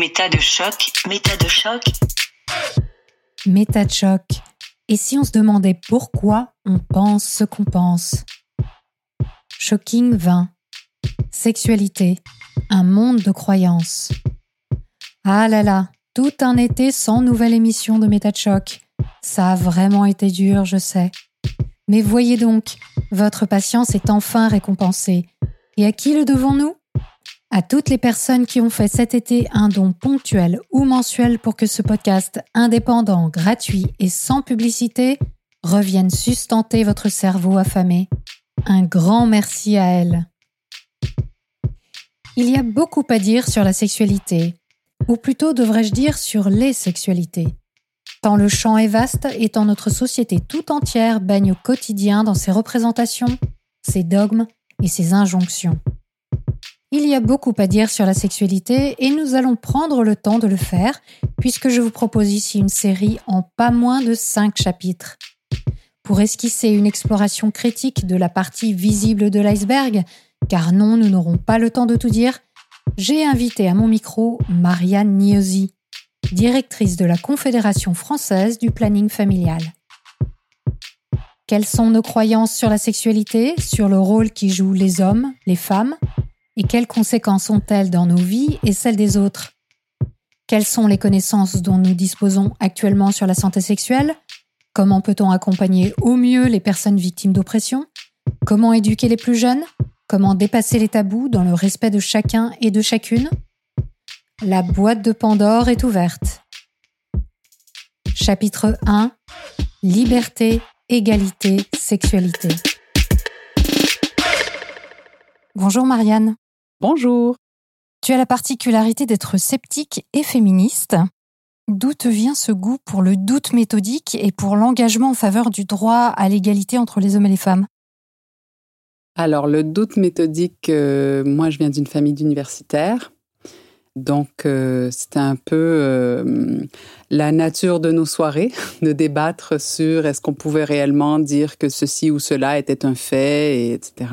Méta de choc, méta de choc. Méta de choc. Et si on se demandait pourquoi on pense ce qu'on pense? Shocking 20. Sexualité. Un monde de croyances. Ah là là, tout un été sans nouvelle émission de Méta de choc. Ça a vraiment été dur, je sais. Mais voyez donc, votre patience est enfin récompensée. Et à qui le devons-nous? À toutes les personnes qui ont fait cet été un don ponctuel ou mensuel pour que ce podcast indépendant, gratuit et sans publicité revienne sustenter votre cerveau affamé. Un grand merci à elles. Il y a beaucoup à dire sur la sexualité, ou plutôt devrais-je dire sur les sexualités. Tant le champ est vaste et tant notre société tout entière baigne au quotidien dans ses représentations, ses dogmes et ses injonctions. Il y a beaucoup à dire sur la sexualité et nous allons prendre le temps de le faire puisque je vous propose ici une série en pas moins de 5 chapitres. Pour esquisser une exploration critique de la partie visible de l'iceberg, car non, nous n'aurons pas le temps de tout dire, j'ai invité à mon micro Marianne Niosi, directrice de la Confédération française du planning familial. Quelles sont nos croyances sur la sexualité, sur le rôle qui jouent les hommes, les femmes? Et quelles conséquences ont-elles dans nos vies et celles des autres? Quelles sont les connaissances dont nous disposons actuellement sur la santé sexuelle? Comment peut-on accompagner au mieux les personnes victimes d'oppression? Comment éduquer les plus jeunes? Comment dépasser les tabous dans le respect de chacun et de chacune? La boîte de Pandore est ouverte. Chapitre 1 Liberté, égalité, sexualité. Bonjour Marianne. Bonjour. Tu as la particularité d'être sceptique et féministe. D'où te vient ce goût pour le doute méthodique et pour l'engagement en faveur du droit à l'égalité entre les hommes et les femmes? Alors, le doute méthodique, euh, moi, je viens d'une famille d'universitaires. Donc, euh, c'était un peu euh, la nature de nos soirées, de débattre sur est-ce qu'on pouvait réellement dire que ceci ou cela était un fait, et etc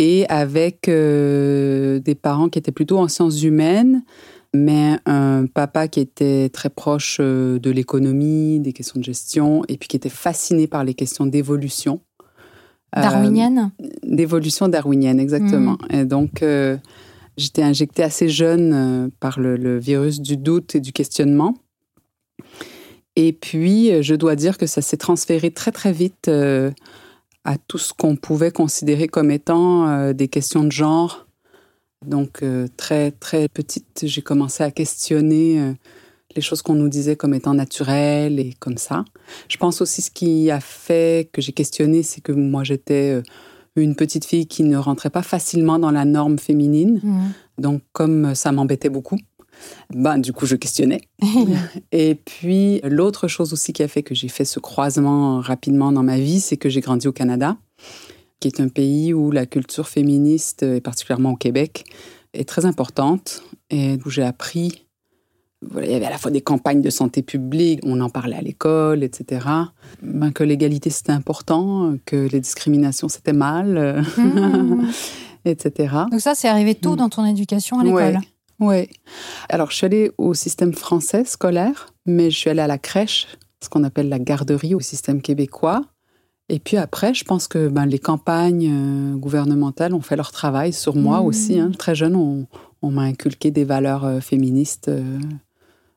et avec euh, des parents qui étaient plutôt en sciences humaines, mais un papa qui était très proche euh, de l'économie, des questions de gestion, et puis qui était fasciné par les questions d'évolution. Euh, darwinienne? D'évolution darwinienne, exactement. Hmm. Et donc, j'étais injectée assez jeune par le, le, virus du doute et du questionnement. Et puis, je dois dire que ça s'est transféré très, très vite à tout ce qu'on pouvait considérer comme étant euh, des questions de genre. Donc, euh, très, très petite, j'ai commencé à questionner euh, les choses qu'on nous disait comme étant naturelles et comme ça. Je pense aussi ce qui a fait que j'ai questionné, c'est que moi, j'étais une petite fille qui ne rentrait pas facilement dans la norme féminine. Mmh. Donc, comme ça m'embêtait beaucoup, ben, du coup, je questionnais. et puis, l'autre chose aussi qui a fait que j'ai fait ce croisement rapidement dans ma vie, c'est que j'ai grandi au Canada, qui est un pays où la culture féministe, et particulièrement au Québec, est très importante et où j'ai appris. Voilà, il y avait à la fois des campagnes de santé publique, on en parlait à l'école, etc. Ben, que l'égalité c'était important, que les discriminations c'était mal, mmh. etc. Donc ça, c'est arrivé tôt mmh. dans ton éducation à l'école. Oui. Alors, je suis allée au système français scolaire, mais je suis allée à la crèche, ce qu'on appelle la garderie au système québécois. Et puis après, je pense que ben, les campagnes euh, gouvernementales ont fait leur travail sur moi mmh. aussi. Hein. Très jeune, on, m'a inculqué des valeurs euh, féministes euh,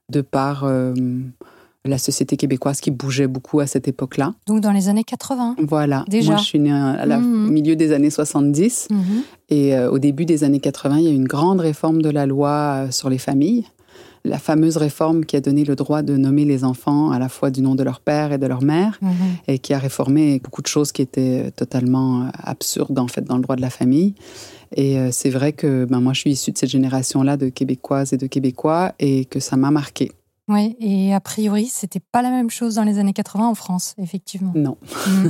de par la société québécoise qui bougeait beaucoup à cette époque-là. Donc dans les années 80 Voilà. Déjà. Moi, je suis née à la mmh. milieu des années 70. Mmh. Et euh, au début des années 80, il y a eu une grande réforme de la loi euh, sur les familles. La fameuse réforme qui a donné le droit de nommer les enfants à la fois du nom de leur père et de leur mère, mmh. et qui a réformé beaucoup de choses qui étaient totalement euh, absurdes en fait dans le droit de la famille. Et c'est vrai que ben, moi, je suis issue de cette génération-là de Québécoises et de Québécois et que ça m'a marquée. Oui, et a priori, c'était pas la même chose dans les années 80 en France, effectivement. Non. Mm.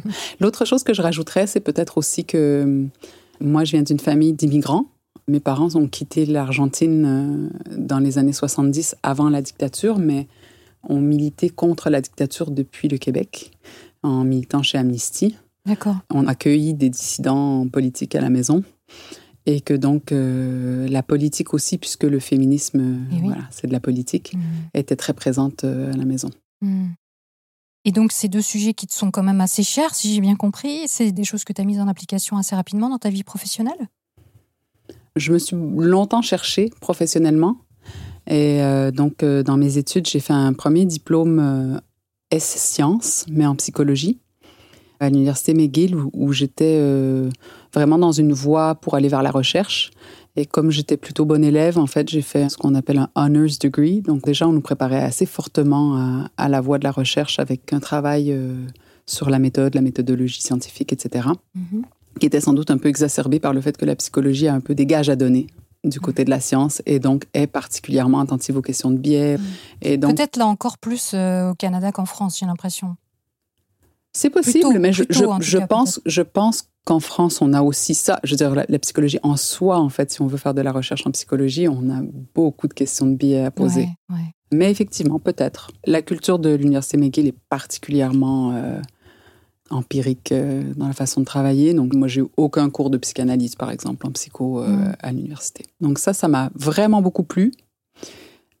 L'autre chose que je rajouterais, c'est peut-être aussi que hum, moi, je viens d'une famille d'immigrants. Mes parents ont quitté l'Argentine euh, dans les années 70, avant la dictature, mais ont milité contre la dictature depuis le Québec, en militant chez Amnesty. D'accord. On a accueilli des dissidents politiques à la maison. Et que donc euh, la politique aussi, puisque le féminisme, Eh oui. voilà, c'est de la politique, Mm. était très présente euh, à la maison. Mm. Et donc, ces deux sujets qui te sont quand même assez chers, si j'ai bien compris, c'est des choses que tu as mises en application assez rapidement dans ta vie professionnelle? Je me suis longtemps cherchée professionnellement. Et euh, donc, euh, dans mes études, j'ai fait un premier diplôme euh, S-Sciences, mais en psychologie, à l'université McGill, où, où j'étais euh, vraiment dans une voie pour aller vers la recherche. Et comme j'étais plutôt bonne élève, en fait, j'ai fait ce qu'on appelle un honors degree. Donc déjà, on nous préparait assez fortement à, à la voie de la recherche avec un travail euh, sur la méthode, la méthodologie scientifique, etc Mhm. qui était sans doute un peu exacerbé par le fait que la psychologie a un peu des gages à donner du côté de la science et donc est particulièrement attentive aux questions de biais. Et donc, Peut-être là encore plus euh, au Canada qu'en France, j'ai l'impression. C'est possible, plutôt- mais je, plutôt, je, en tout je cas, pense, je pense qu'en France, on a aussi ça. Je veux dire, la, la psychologie en soi, en fait, si on veut faire de la recherche en psychologie, on a beaucoup de questions de biais à poser. Ouais, ouais. Mais effectivement, peut-être. La culture de l'Université McGill est particulièrement euh, empirique euh, dans la façon de travailler. Donc, moi, j'ai eu aucun cours de psychanalyse, par exemple, en psycho euh, Mm. à l'université. Donc, ça, ça m'a vraiment beaucoup plu.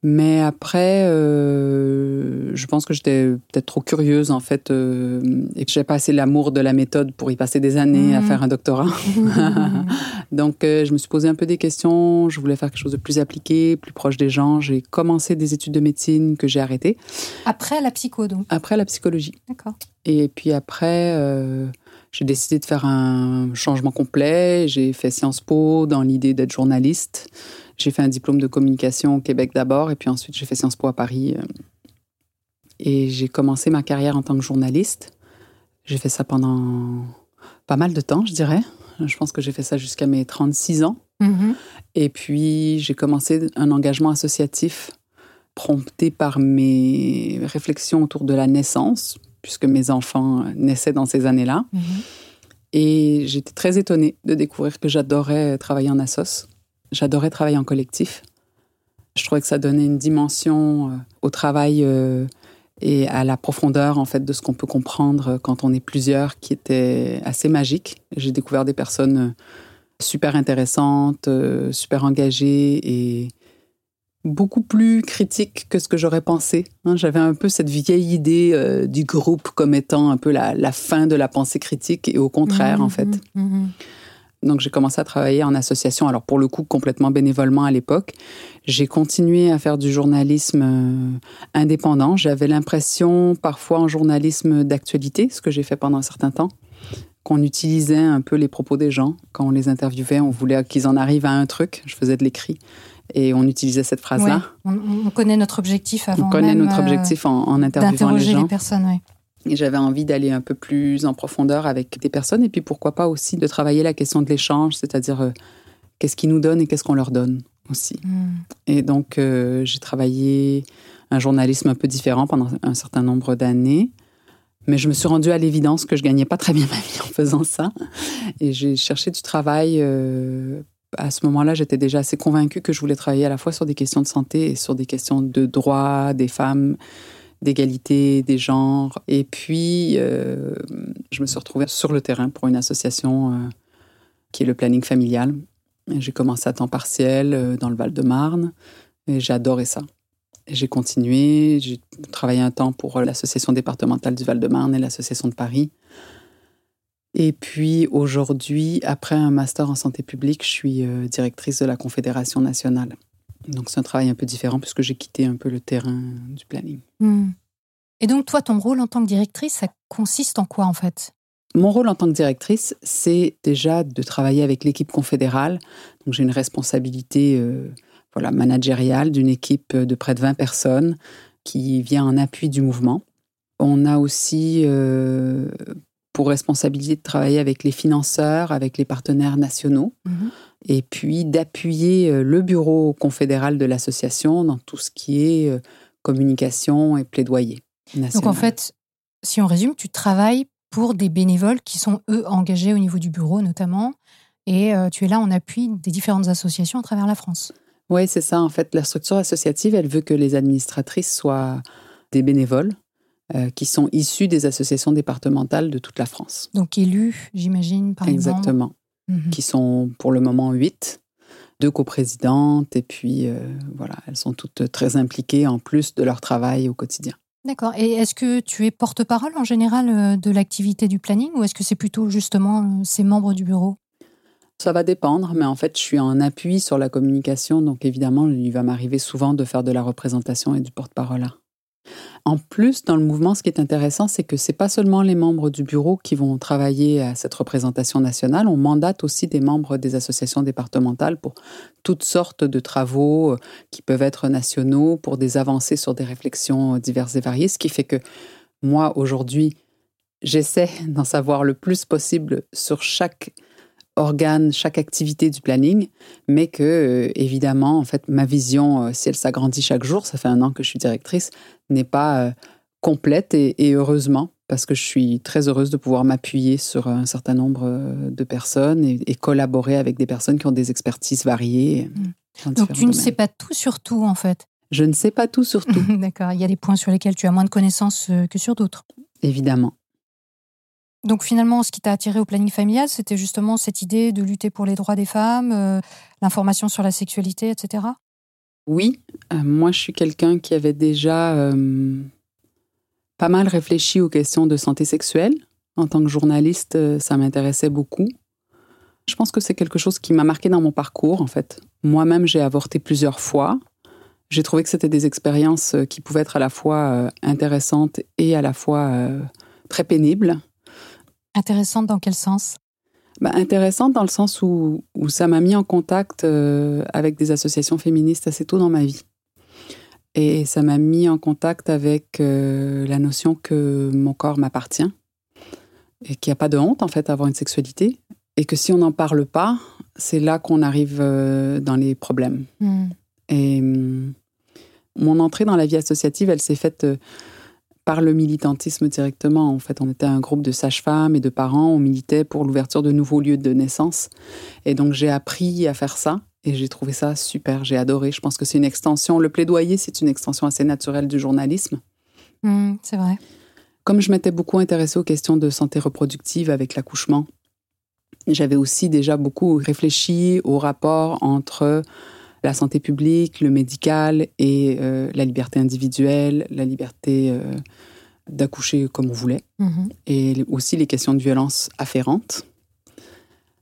Mais après, euh, je pense que j'étais peut-être trop curieuse, en fait, euh, et que j'ai pas assez l'amour de la méthode pour y passer des années à Mhm. faire un doctorat. Donc, euh, je me suis posé un peu des questions. Je voulais faire quelque chose de plus appliqué, plus proche des gens. J'ai commencé des études de médecine que j'ai arrêtées. Après la psycho, donc. Après la psychologie. D'accord. Et puis après, euh, j'ai décidé de faire un changement complet. J'ai fait Sciences Po dans l'idée d'être journaliste. J'ai fait un diplôme de communication au Québec d'abord, et puis ensuite j'ai fait Sciences Po à Paris. euh, Et j'ai commencé ma carrière en tant que journaliste. J'ai fait ça pendant pas mal de temps, je dirais. Je pense que j'ai fait ça jusqu'à mes 36 ans. Mhm. Et puis, j'ai commencé un engagement associatif prompté par mes réflexions autour de la naissance, puisque mes enfants naissaient dans ces années-là. Mhm. Et j'étais très étonnée de découvrir que j'adorais travailler en assos. J'adorais travailler en collectif. Je trouvais que ça donnait une dimension euh, au travail euh, et à la profondeur en fait de ce qu'on peut comprendre quand on est plusieurs qui était assez magique. J'ai découvert des personnes euh, super intéressantes, euh, super engagées et beaucoup plus critiques que ce que j'aurais pensé. hein. J'avais un peu cette vieille idée euh, du groupe comme étant un peu la, la fin de la pensée critique et au contraire en fait. Mhm. Donc j'ai commencé à travailler en association, alors pour le coup complètement bénévolement à l'époque. J'ai continué à faire du journalisme euh, indépendant. J'avais l'impression parfois en journalisme d'actualité, ce que j'ai fait pendant un certain temps, qu'on utilisait un peu les propos des gens. Quand on les interviewait, on voulait qu'ils en arrivent à un truc. Je faisais de l'écrit et on utilisait cette phrase-là. On, on connaît notre objectif avant On connaît même, notre objectif en, en interviewant les d'interroger gens. les personnes. Ouais. Et j'avais envie d'aller un peu plus en profondeur avec des personnes et puis pourquoi pas aussi de travailler la question de l'échange, c'est-à-dire euh, qu'est-ce qu'ils nous donnent et qu'est-ce qu'on leur donne aussi. Mhm. Et donc euh, j'ai travaillé un journalisme un peu différent pendant un certain nombre d'années. Mais je me suis rendue à l'évidence que je gagnais pas très bien ma vie en faisant ça. Et j'ai cherché du travail. euh, à ce moment-là, j'étais déjà assez convaincue que je voulais travailler à la fois sur des questions de santé et sur des questions de droits des femmes, d'égalité des genres. Et puis, euh, je me suis retrouvée sur le terrain pour une association euh, qui est le planning familial. J'ai commencé à temps partiel euh, dans le Val-de-Marne et j'ai adoré ça. J'ai continué, j'ai travaillé un temps pour l'association départementale du Val-de-Marne et l'association de Paris. Et puis aujourd'hui, après un master en santé publique, je suis directrice de la Confédération nationale. Donc c'est un travail un peu différent puisque j'ai quitté un peu le terrain du planning. Mhm. Et donc, toi, ton rôle en tant que directrice, ça consiste en quoi, en fait? Mon rôle en tant que directrice, c'est déjà de travailler avec l'équipe confédérale. Donc j'ai une responsabilité euh, voilà, managériale d'une équipe de près de 20 personnes qui vient en appui du mouvement. On a aussi euh, pour responsabilité de travailler avec les financeurs, avec les partenaires nationaux, Mhm. Et puis d'appuyer euh, le bureau confédéral de l'association dans tout ce qui est euh, communication et plaidoyer. Donc, en fait, si on résume, tu travailles pour des bénévoles qui sont, eux, engagés au niveau du bureau, notamment, et euh, tu es là en appui des différentes associations à travers la France. Oui, c'est ça. En fait, la structure associative, elle veut que les administratrices soient des bénévoles euh, qui sont issus des associations départementales de toute la France. Donc, élus, j'imagine, par exemple. Exactement. Mhm. qui sont pour le moment huit, deux coprésidentes, et puis euh, voilà, elles sont toutes très impliquées en plus de leur travail au quotidien. D'accord. Et est-ce que tu es porte-parole en général euh, de l'activité du planning ou est-ce que c'est plutôt justement euh, ces membres du bureau? Ça va dépendre, mais en fait, je suis en appui sur la communication, donc évidemment, il va m'arriver souvent de faire de la représentation et du porte-parole. En plus, dans le mouvement, ce qui est intéressant, c'est que c'est pas seulement les membres du bureau qui vont travailler à cette représentation nationale. On mandate aussi des membres des associations départementales pour toutes sortes de travaux euh, qui peuvent être nationaux, pour des avancées sur des réflexions diverses et variées. Ce qui fait que moi, aujourd'hui, j'essaie d'en savoir le plus possible sur chaque organe, chaque activité du planning, mais que, euh, évidemment, en fait, ma vision, euh, si elle s'agrandit chaque jour, ça fait un an que je suis directrice, n'est pas euh, complète et, et heureusement, parce que je suis très heureuse de pouvoir m'appuyer sur un certain nombre de personnes et, et collaborer avec des personnes qui ont des expertises variées. Mm. dans Donc tu ne domaines. sais pas tout sur tout en fait. Je ne sais pas tout sur tout, D'accord. Il y a des points sur lesquels tu as moins de connaissances que sur d'autres. évidemment. Donc finalement, ce qui t'a attiré au planning familial, c'était justement cette idée de lutter pour les droits des femmes, euh, l'information sur la sexualité, etc. Oui, euh, moi je suis quelqu'un qui avait déjà euh, pas mal réfléchi aux questions de santé sexuelle. En tant que journaliste, ça m'intéressait beaucoup. Je pense que c'est quelque chose qui m'a marqué dans mon parcours, en fait. Moi-même, j'ai avorté plusieurs fois. J'ai trouvé que c'était des expériences qui pouvaient être à la fois intéressantes et à la fois très pénibles. Intéressante dans quel sens? Bah, intéressante dans le sens où, où ça m'a mis en contact euh, avec des associations féministes assez tôt dans ma vie. Et ça m'a mis en contact avec euh, la notion que mon corps m'appartient et qu'il n'y a pas de honte en fait à avoir une sexualité et que si on n'en parle pas, c'est là qu'on arrive euh, dans les problèmes. Hmm. Et hum, mon entrée dans la vie associative, elle s'est faite par le militantisme directement. En fait, on était un groupe de sages-femmes et de parents. On militait pour l'ouverture de nouveaux lieux de naissance. Et donc, j'ai appris à faire ça. Et j'ai trouvé ça super. J'ai adoré. Je pense que c'est une extension. Le plaidoyer, c'est une extension assez naturelle du journalisme. Hmm, c'est vrai. Comme je m'étais beaucoup intéressée aux questions de santé reproductive avec l'accouchement, j'avais aussi déjà beaucoup réfléchi au rapport entre la santé publique, le médical et euh, la liberté individuelle, la liberté euh, d'accoucher comme on voulait, Mhm. et aussi les questions de violence afférentes.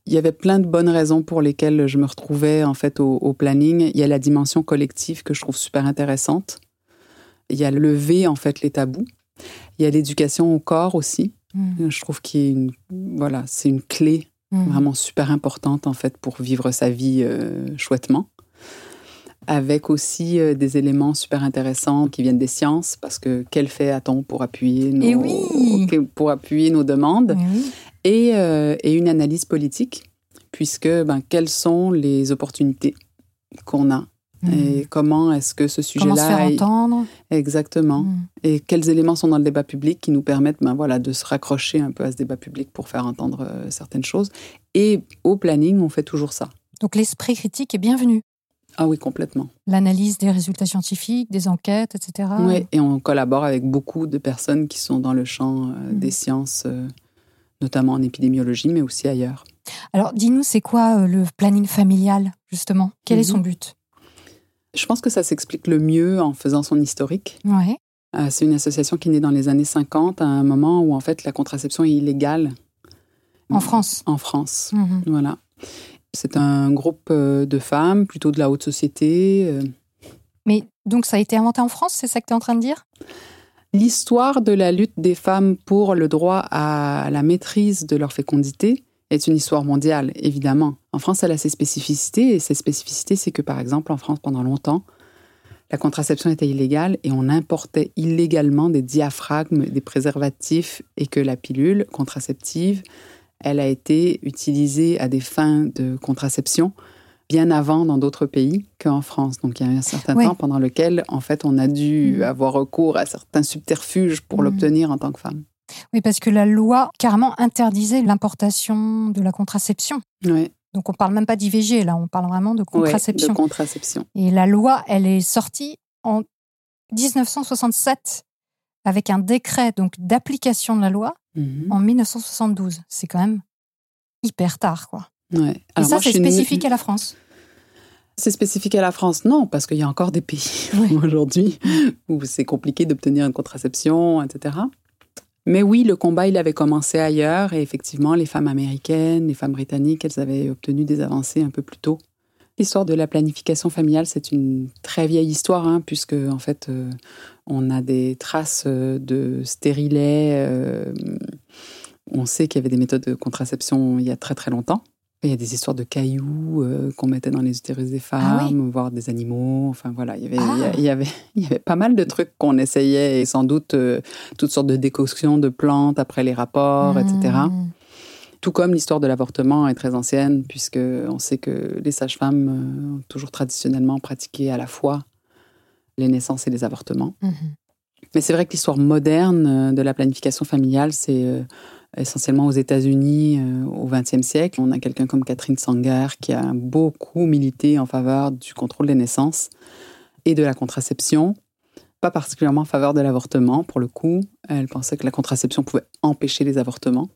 Il y avait plein de bonnes raisons pour lesquelles je me retrouvais en fait au, au planning. Il y a la dimension collective que je trouve super intéressante. Il y a lever en fait les tabous. Il y a l'éducation au corps aussi. Hmm. Je trouve qu'il y a une voilà, c'est une clé Hmm. vraiment super importante en fait pour vivre sa vie euh, chouettement. Avec aussi euh, des éléments super intéressants qui viennent des sciences, parce que quel fait a-t-on pour appuyer nos, Eh oui pour appuyer nos demandes? Oui. et, euh, et une analyse politique, puisque ben, quelles sont les opportunités qu'on a? Hmm. et comment est-ce que ce Comment se faire sujet-là entendre? Exactement Hmm. et quels éléments sont dans le débat public qui nous permettent ben, voilà, de se raccrocher un peu à ce débat public pour faire entendre euh, certaines choses? Et au planning, on fait toujours ça. Donc l'esprit critique est bienvenu. Ah oui, complètement. L'analyse des résultats scientifiques, des enquêtes, etc. Ouais, et on collabore avec beaucoup de personnes qui sont dans le champ euh, Mhm. des sciences, euh, notamment en épidémiologie, mais aussi ailleurs. Alors dis-nous, c'est quoi euh, le planning familial, justement? Quel est son Mhm. but? Je pense que ça s'explique le mieux en faisant son historique. Ouais. C'est une association qui est née dans les années 50, à un moment où en fait la contraception est illégale. En France En France. Mhm. Voilà. C'est un groupe euh, de femmes, plutôt de la haute société. euh. Mais donc ça a été inventé en France, c'est ça que tu es en train de dire? L'histoire de la lutte des femmes pour le droit à la maîtrise de leur fécondité est une histoire mondiale, évidemment. En France, elle a ses spécificités, et ses spécificités, c'est que, par exemple, en France, pendant longtemps, la contraception était illégale et on importait illégalement des diaphragmes, des préservatifs, et que la pilule contraceptive, elle a été utilisée à des fins de contraception bien avant dans d'autres pays qu'en France. Donc il y a un certain temps pendant lequel, en fait, on a dû Mhm. avoir recours à certains subterfuges pour Mhm. l'obtenir en tant que femme. Oui, parce que la loi carrément interdisait l'importation de la contraception. Donc on parle même pas d'IVG, là, on parle vraiment de contraception. de contraception. Et la loi, elle est sortie en 1967 avec un décret donc d'application de la loi Mhm. en 1972. C'est quand même hyper tard, quoi. Ouais. Et ça, c'est une- spécifique à la France. C'est spécifique à la France? Non, parce qu'il y a encore des pays Oui. aujourd'hui où c'est compliqué d'obtenir une contraception, etc. Mais oui, le combat, il avait commencé ailleurs et effectivement, les femmes américaines, les femmes britanniques, elles avaient obtenu des avancées un peu plus tôt. L'histoire de la planification familiale, c'est une très vieille histoire, hein, puisque en fait, euh, on a des traces euh, de stérilets. euh, on sait qu'il y avait des méthodes de contraception il y a très très longtemps. Il y a des histoires de cailloux euh, qu'on mettait dans les utérus des femmes, Ah oui. voire des animaux. Enfin voilà, il y avait, Ah. il y a- il y avait, il y avait pas mal de trucs qu'on essayait et sans doute euh, toutes sortes de décoctions de plantes après les rapports, etc. Tout comme l'histoire de l'avortement est très ancienne, puisque on sait que les sages-femmes euh, ont toujours traditionnellement pratiqué à la fois les naissances et les avortements. Mhm. Mais c'est vrai que l'histoire moderne euh, de la planification familiale, c'est euh, essentiellement aux États-Unis au XXe siècle. On a quelqu'un comme Catherine Sanger qui a beaucoup milité en faveur du contrôle des naissances et de la contraception. Pas particulièrement en faveur de l'avortement, pour le coup. Elle pensait que la contraception pouvait empêcher les avortements.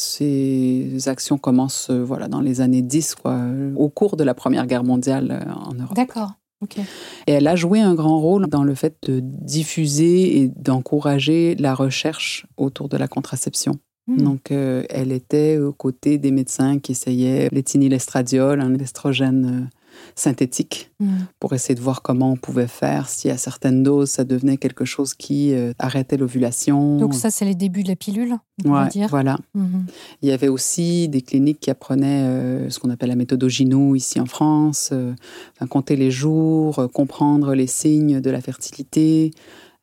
Ces actions commencent euh, voilà, dans les années 10, quoi, euh, au cours de la Première Guerre mondiale euh, en Europe. D'accord. Ok. Et elle a joué un grand rôle dans le fait de diffuser et d'encourager la recherche autour de la contraception. Mmh. Donc, euh, elle était aux côtés des médecins qui essayaient l'éthinylestradiol, un estrogène euh, synthétique, Mmh. pour essayer de voir comment on pouvait faire. Si à certaines doses, ça devenait quelque chose qui euh, arrêtait l'ovulation. Donc ça, c'est les débuts de la pilule, on Ouais, dire. voilà. Mhm. Il y avait aussi des cliniques qui apprenaient euh, ce qu'on appelle la méthode Ogino ici en France, euh, enfin, compter les jours, comprendre les signes de la fertilité.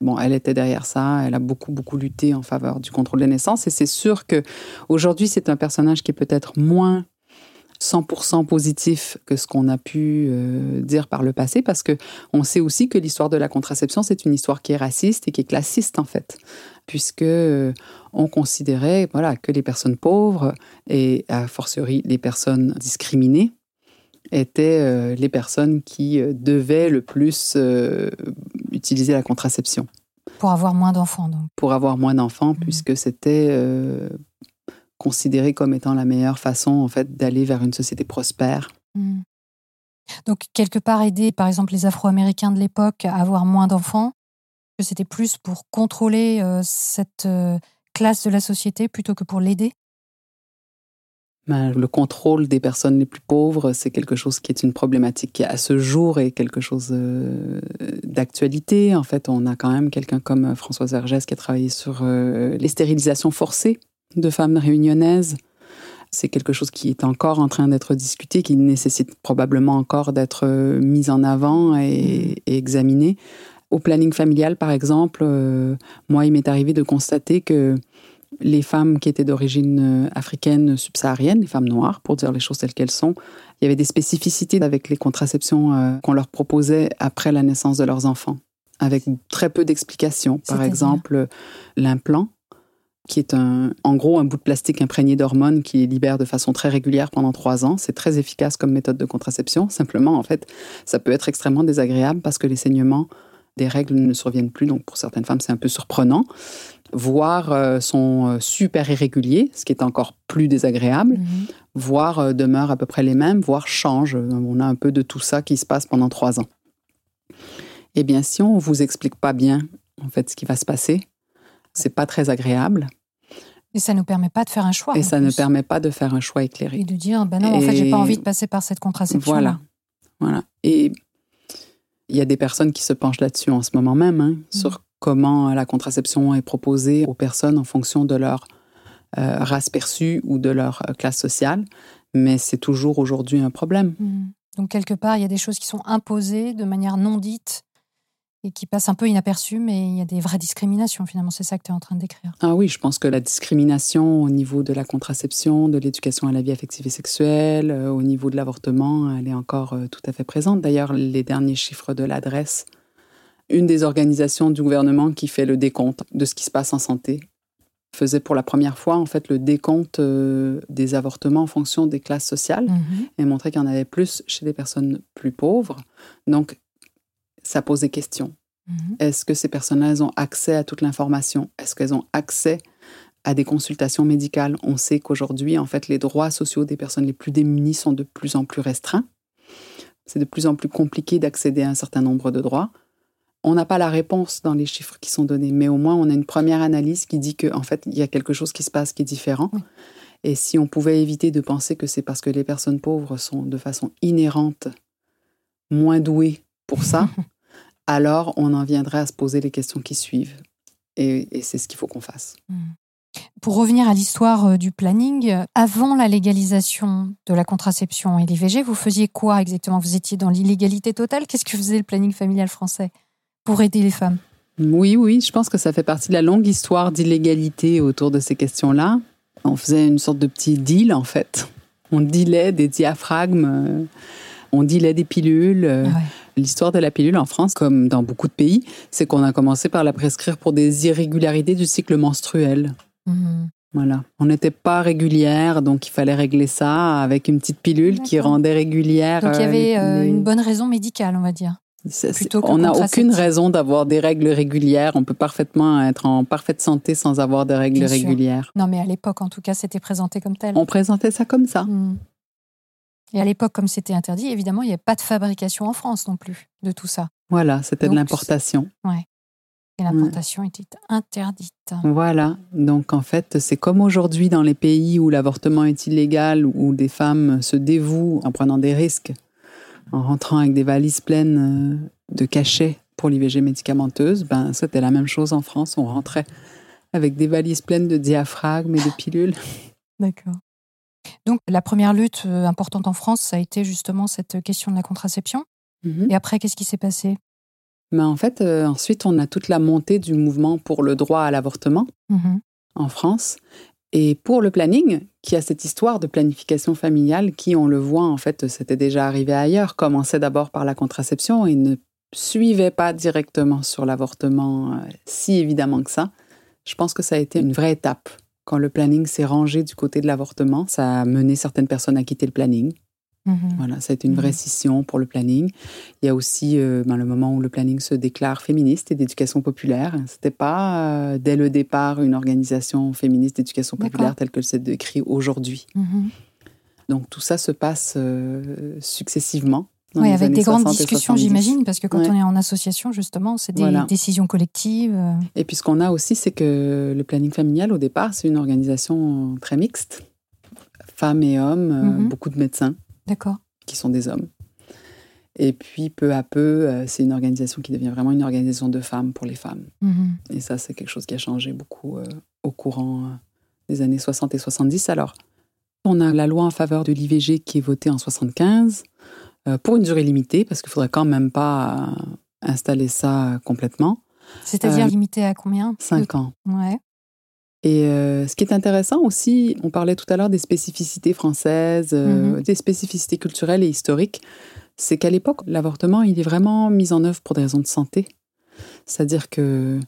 Bon, elle était derrière ça, elle a beaucoup, beaucoup lutté en faveur du contrôle des naissances. Et c'est sûr que aujourd'hui, c'est un personnage qui est peut-être moins 100% positif que ce qu'on a pu euh, dire par le passé, parce que on sait aussi que l'histoire de la contraception, c'est une histoire qui est raciste et qui est classiste, en fait, puisque euh, on considérait voilà, que les personnes pauvres et a fortiori les personnes discriminées étaient euh, les personnes qui devaient le plus utiliser la contraception Pour avoir moins d'enfants, donc. pour avoir moins d'enfants, Mhm. puisque c'était euh, considéré comme étant la meilleure façon en fait d'aller vers une société prospère. Mhm. Donc, quelque part, aider, par exemple, les Afro-Américains de l'époque à avoir moins d'enfants, que c'était plus pour contrôler euh, cette euh, classe de la société plutôt que pour l'aider? Ben, le contrôle des personnes les plus pauvres, c'est quelque chose qui est une problématique qui, à ce jour, est quelque chose euh, d'actualité. En fait, on a quand même quelqu'un comme Françoise Vergès qui a travaillé sur euh, les stérilisations forcées de femmes réunionnaises. C'est quelque chose qui est encore en train d'être discuté, qui nécessite probablement encore d'être euh, mis en avant et, et examiné. Au planning familial, par exemple, euh, moi, il m'est arrivé de constater que les femmes qui étaient d'origine euh, africaine subsaharienne, les femmes noires, pour dire les choses telles qu'elles sont, il y avait des spécificités avec les contraceptions euh, qu'on leur proposait après la naissance de leurs enfants, avec très peu d'explications. Par exemple, l'implant, qui est un, en gros un bout de plastique imprégné d'hormones qui libère de façon très régulière pendant trois ans. C'est très efficace comme méthode de contraception. Simplement, en fait, ça peut être extrêmement désagréable parce que les saignements des règles ne surviennent plus. Donc, pour certaines femmes, c'est un peu surprenant. Voire euh, sont euh, super irréguliers, ce qui est encore plus désagréable. Mhm. Voire euh, demeurent à peu près les mêmes, voire changent. On a un peu de tout ça qui se passe pendant trois ans. Eh bien, si on vous explique pas bien, en fait, ce qui va se passer, c'est pas très agréable Et ça ne nous permet pas de faire un choix. et ça ne permet pas de faire un choix Et éclairé. de dire, ben non, en fait, j'ai pas Et- envie de passer par cette contraception. Voilà. Voilà. Et il y a des personnes qui se penchent là-dessus en ce moment même, hein, sur comment la contraception est proposée aux personnes en fonction de leur euh, race perçue ou de leur euh, classe sociale. Mais c'est toujours aujourd'hui un problème. Mhm. Donc, quelque part, il y a des choses qui sont imposées de manière non dite et qui passent un peu inaperçues, mais il y a des vraies discriminations, finalement. C'est ça que tu es en train de décrire. Ah oui, je pense que la discrimination au niveau de la contraception, de l'éducation à la vie affective et sexuelle, euh, au niveau de l'avortement, elle est encore euh, tout à fait présente. D'ailleurs, les derniers chiffres de l'adresse, une des organisations du gouvernement qui fait le décompte de ce qui se passe en santé, faisait pour la première fois en fait le décompte euh, des avortements en fonction des classes sociales Mhm. et montrait qu'il y en avait plus chez les personnes plus pauvres. Donc, ça pose des questions. Mhm. Est-ce que ces personnes-là elles ont accès à toute l'information? Est-ce qu'elles ont accès à des consultations médicales? On sait qu'aujourd'hui, en fait, les droits sociaux des personnes les plus démunies sont de plus en plus restreints. C'est de plus en plus compliqué d'accéder à un certain nombre de droits. On n'a pas la réponse dans les chiffres qui sont donnés, mais au moins on a une première analyse qui dit qu'en en fait, il y a quelque chose qui se passe qui est différent. Et si on pouvait éviter de penser que c'est parce que les personnes pauvres sont de façon inhérente moins douées pour ça, alors on en viendrait à se poser les questions qui suivent. Et, c'est ce qu'il faut qu'on fasse. Hmm. Pour revenir à l'histoire euh, du planning, avant la légalisation de la contraception et l'IVG, vous faisiez quoi exactement? Vous étiez dans l'illégalité totale? Qu'est-ce que faisait le planning familial français pour aider les femmes? Oui, oui, je pense que ça fait partie de la longue histoire d'illégalité autour de ces questions-là. On faisait une sorte de petit deal, en fait. On dealait des diaphragmes, euh, on dealait des pilules. Euh, ah l'histoire de la pilule en France, comme dans beaucoup de pays, c'est qu'on a commencé par la prescrire pour des irrégularités du cycle menstruel. Mhm. Voilà. On n'était pas régulière, donc il fallait régler ça avec une petite pilule qui rendait régulière. Donc il y euh, avait euh, une bonne raison médicale, on va dire. on n'a aucune raison d'avoir des règles régulières. On peut parfaitement être en parfaite santé sans avoir de règles régulières. Non, mais à l'époque, en tout cas, c'était présenté comme tel. On présentait ça comme ça. Hmm. Et à l'époque, comme c'était interdit, évidemment, il n'y avait pas de fabrication en France non plus de tout ça. Voilà, c'était de l'importation. Ouais. Et l'importation était interdite. Voilà. Donc en fait, c'est comme aujourd'hui dans les pays où l'avortement est illégal, où des femmes se dévouent en prenant des risques, en rentrant avec des valises pleines euh, de cachets pour l'IVG médicamenteuse. Ben, c'était la même chose en France. On rentrait avec des valises pleines de diaphragmes et de pilules. D'accord. Donc la première lutte euh, importante en France, ça a été justement cette question de la contraception. Mhm. Et après, qu'est-ce qui s'est passé? Mais En fait, euh, ensuite, on a toute la montée du mouvement pour le droit à l'avortement mhm. en France. Et pour le planning, qui a cette histoire de planification familiale qui, on le voit, en fait, c'était déjà arrivé ailleurs, commençait d'abord par la contraception et ne suivait pas directement sur l'avortement euh, si évidemment que ça. Je pense que ça a été une vraie étape quand le planning s'est rangé du côté de l'avortement, ça a mené certaines personnes à quitter le planning. Mhm. Voilà, ça a été une vraie mhm. scission pour le planning. Il y a aussi euh, ben, le moment où le planning se déclare féministe et d'éducation populaire. C'était pas euh, dès le départ une organisation féministe d'éducation populaire telle que c'est décrit aujourd'hui. Mhm. Donc tout ça se passe euh, successivement. Oui, avec des grandes discussions, j'imagine, parce que quand on est en association, justement, c'est des décisions collectives. Euh. Et puis ce qu'on a aussi, c'est que le planning familial, au départ, c'est une organisation très mixte. Femmes et hommes, euh, mhm. beaucoup de médecins. D'accord. Qui sont des hommes. Et puis, peu à peu, euh, c'est une organisation qui devient vraiment une organisation de femmes pour les femmes. Mhm. Et ça, c'est quelque chose qui a changé beaucoup au courant des années 60 et 70. Alors, on a la loi en faveur de l'IVG qui est votée en 75. Euh, pour une durée limitée, parce qu'il ne faudrait quand même pas euh, installer ça complètement. C'est-à-dire euh, limité à combien Cinq ans. Ouais. Et ce qui est intéressant aussi, on parlait tout à l'heure des spécificités françaises, mhm. des spécificités culturelles et historiques, c'est qu'à l'époque, l'avortement, il est vraiment mis en œuvre pour des raisons de santé. C'est-à-dire que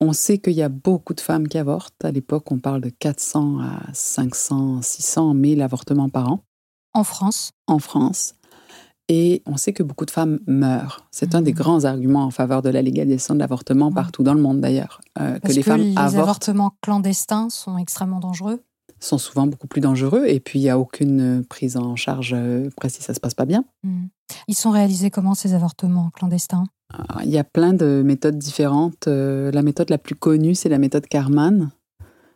on sait qu'il y a beaucoup de femmes qui avortent. À l'époque, on parle de 400 à 500, 600 000 avortements par an. En France En France. Et on sait que beaucoup de femmes meurent. C'est un des mmh. grands arguments en faveur de la légalisation de l'avortement partout dans le monde d'ailleurs. Euh, que les femmes les avortements clandestins sont extrêmement dangereux sont souvent beaucoup plus dangereux et puis il n'y a aucune prise en charge euh, précise, ça se passe pas bien. Mmh. Ils sont réalisés comment ces avortements clandestins? Ah, Il y a plein de méthodes différentes. Euh, la méthode la plus connue, c'est la méthode Carman.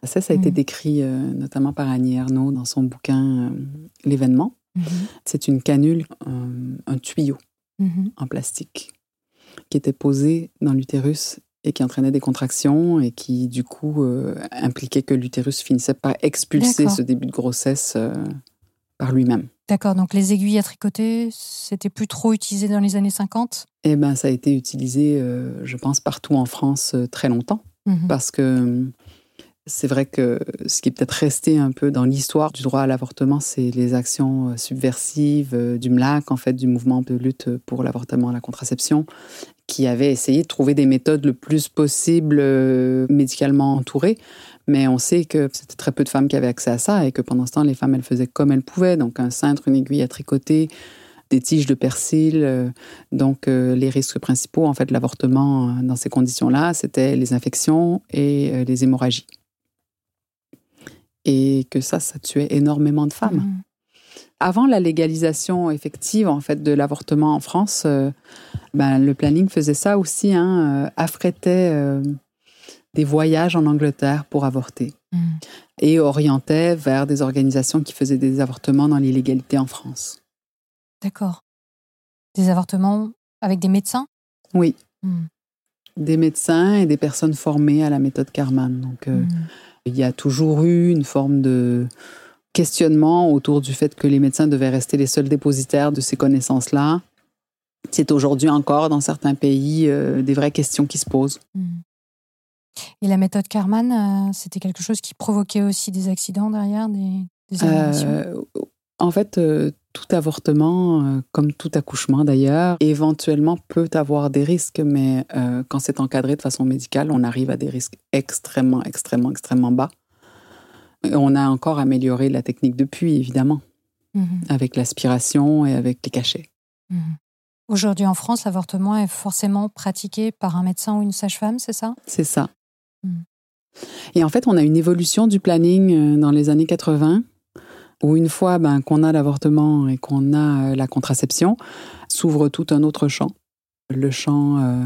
Ça, ça a été décrit notamment par Annie Ernaux dans son bouquin L'événement. Mhm. C'est une canule, un, tuyau mhm. en plastique qui était posé dans l'utérus et qui entraînait des contractions et qui, du coup, euh, impliquait que l'utérus finissait par expulser ce début de grossesse euh, par lui-même. D'accord, donc les aiguilles à tricoter, c'était plus trop utilisé dans les années 50 Eh bien, ça a été utilisé, euh, je pense, partout en France très longtemps. Mhm. Parce que c'est vrai que ce qui est peut-être resté un peu dans l'histoire du droit à l'avortement, c'est les actions euh, subversives euh, du MLAC, en fait, du mouvement de lutte pour l'avortement et la contraception, qui avait essayé de trouver des méthodes le plus possible euh, médicalement entourées. Mais on sait que c'était très peu de femmes qui avaient accès à ça et que pendant ce temps, les femmes, elles faisaient comme elles pouvaient. Donc, un cintre, une aiguille à tricoter, des tiges de persil. Donc, les risques principaux, en fait, de l'avortement dans ces conditions-là, c'était les infections et les hémorragies. Et que ça, ça tuait énormément de femmes. Mhm. Avant la légalisation effective en fait de l'avortement en France, euh, ben, le planning faisait ça aussi, hein, euh, affrétait euh, des voyages en Angleterre pour avorter Mhm. et orientait vers des organisations qui faisaient des avortements dans l'illégalité en France. D'accord. Des avortements avec des médecins? Oui, Mhm. des médecins et des personnes formées à la méthode Karman. Donc. Il y a toujours eu une forme de questionnement autour du fait que les médecins devaient rester les seuls dépositaires de ces connaissances-là. C'est aujourd'hui encore dans certains pays euh, des vraies questions qui se posent. Mhm. Et la méthode Karman, euh, c'était quelque chose qui provoquait aussi des accidents derrière, des, des Euh, en fait, tout avortement, euh, comme tout accouchement d'ailleurs, éventuellement peut avoir des risques, mais euh, quand c'est encadré de façon médicale, on arrive à des risques extrêmement, extrêmement, extrêmement bas. Et on a encore amélioré la technique depuis, évidemment, Mhm. avec l'aspiration et avec les cachets. Mhm. Aujourd'hui en France, l'avortement est forcément pratiqué par un médecin ou une sage-femme, c'est ça? C'est ça. Mm. Et en fait, on a une évolution du planning euh, dans les années 80, où une fois ben, qu'on a l'avortement et qu'on a euh, la contraception, s'ouvre tout un autre champ, le champ euh,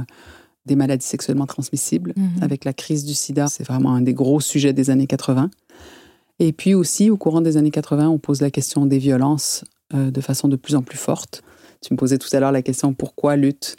des maladies sexuellement transmissibles. Mhm. Avec la crise du sida, c'est vraiment un des gros sujets des années 80. Et puis aussi, au courant des années 80, on pose la question des violences euh, de façon de plus en plus forte. Tu me posais tout à l'heure la question pourquoi lutte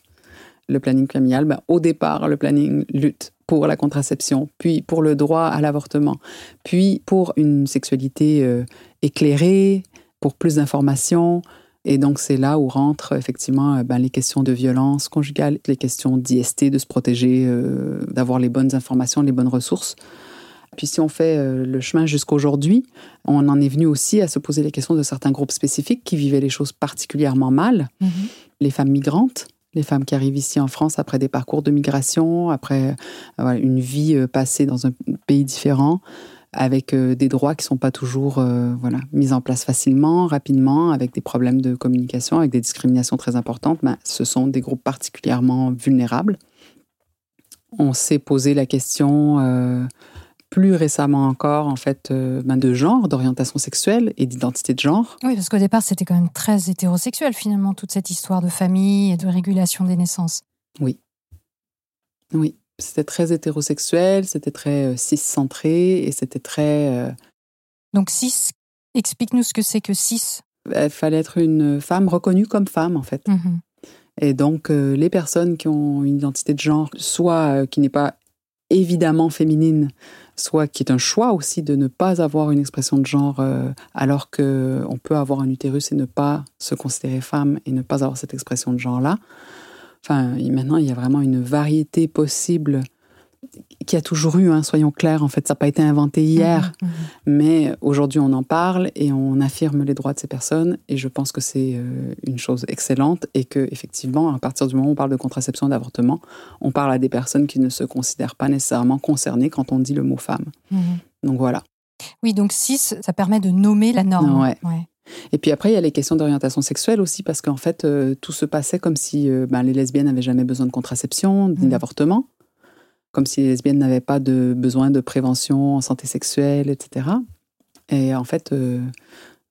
le planning familial? Ben, Au départ, le planning lutte pour la contraception, puis pour le droit à l'avortement, puis pour une sexualité euh, éclairée, pour plus d'informations. Et donc, c'est là où rentrent effectivement euh, ben, les questions de violence conjugale, les questions d'IST, de se protéger, euh, d'avoir les bonnes informations, les bonnes ressources. Puis si on fait euh, le chemin jusqu'aujourd'hui, on en est venu aussi à se poser les questions de certains groupes spécifiques qui vivaient les choses particulièrement mal. Mhm. Les femmes migrantes, les femmes qui arrivent ici en France après des parcours de migration, après euh, une vie euh, passée dans un pays différent, avec euh, des droits qui ne sont pas toujours voilà, mis en place facilement, rapidement, avec des problèmes de communication, avec des discriminations très importantes, ben, ce sont des groupes particulièrement vulnérables. On s'est posé la question plus récemment encore, en fait, euh, ben, de genre, d'orientation sexuelle et d'identité de genre. Oui, parce qu'au départ, c'était quand même très hétérosexuel finalement, toute cette histoire de famille et de régulation des naissances. Oui, c'était très hétérosexuel, c'était très euh, cis-centré et c'était très... euh, Donc 6, explique-nous ce que c'est que 6. il fallait être une femme reconnue comme femme, en fait. Et donc, euh, les personnes qui ont une identité de genre, soit qui n'est pas évidemment féminine, soit qui est un choix aussi de ne pas avoir une expression de genre, euh, alors qu'on peut avoir un utérus et ne pas se considérer femme et ne pas avoir cette expression de genre-là. Enfin, y- maintenant, il y a vraiment une variété possible qui a toujours eu, hein, soyons clairs, en fait, ça n'a pas été inventé hier. Mhm, mhm. Mais aujourd'hui, on en parle et on affirme les droits de ces personnes. Et je pense que c'est euh, une chose excellente et que effectivement, à partir du moment où on parle de contraception et d'avortement, on parle à des personnes qui ne se considèrent pas nécessairement concernées quand on dit le mot femme. Mhm. Donc voilà. Oui, donc 6, ça permet de nommer la norme. Ouais. Et puis après, il y a les questions d'orientation sexuelle aussi, parce qu'en fait, euh, tout se passait comme si euh, ben, les lesbiennes n'avaient jamais besoin de contraception ni d'avortement, comme si les lesbiennes n'avaient pas de besoin de prévention en santé sexuelle, etc. Et en fait, euh,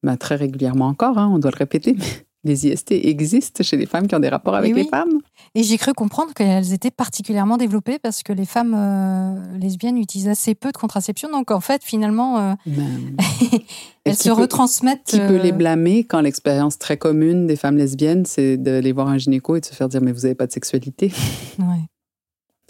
ben, très régulièrement encore, hein, on doit le répéter, mais les IST existent chez les femmes qui ont des rapports avec Oui, les femmes. Et j'ai cru comprendre qu'elles étaient particulièrement développées parce que les femmes euh, lesbiennes utilisent assez peu de contraception. Donc en fait, finalement, euh, Ben, elles se peut- retransmettent. Qui peut les blâmer quand l'expérience très commune des femmes lesbiennes, c'est d'aller voir un gynéco et de se faire dire mais vous n'avez pas de sexualité. ouais.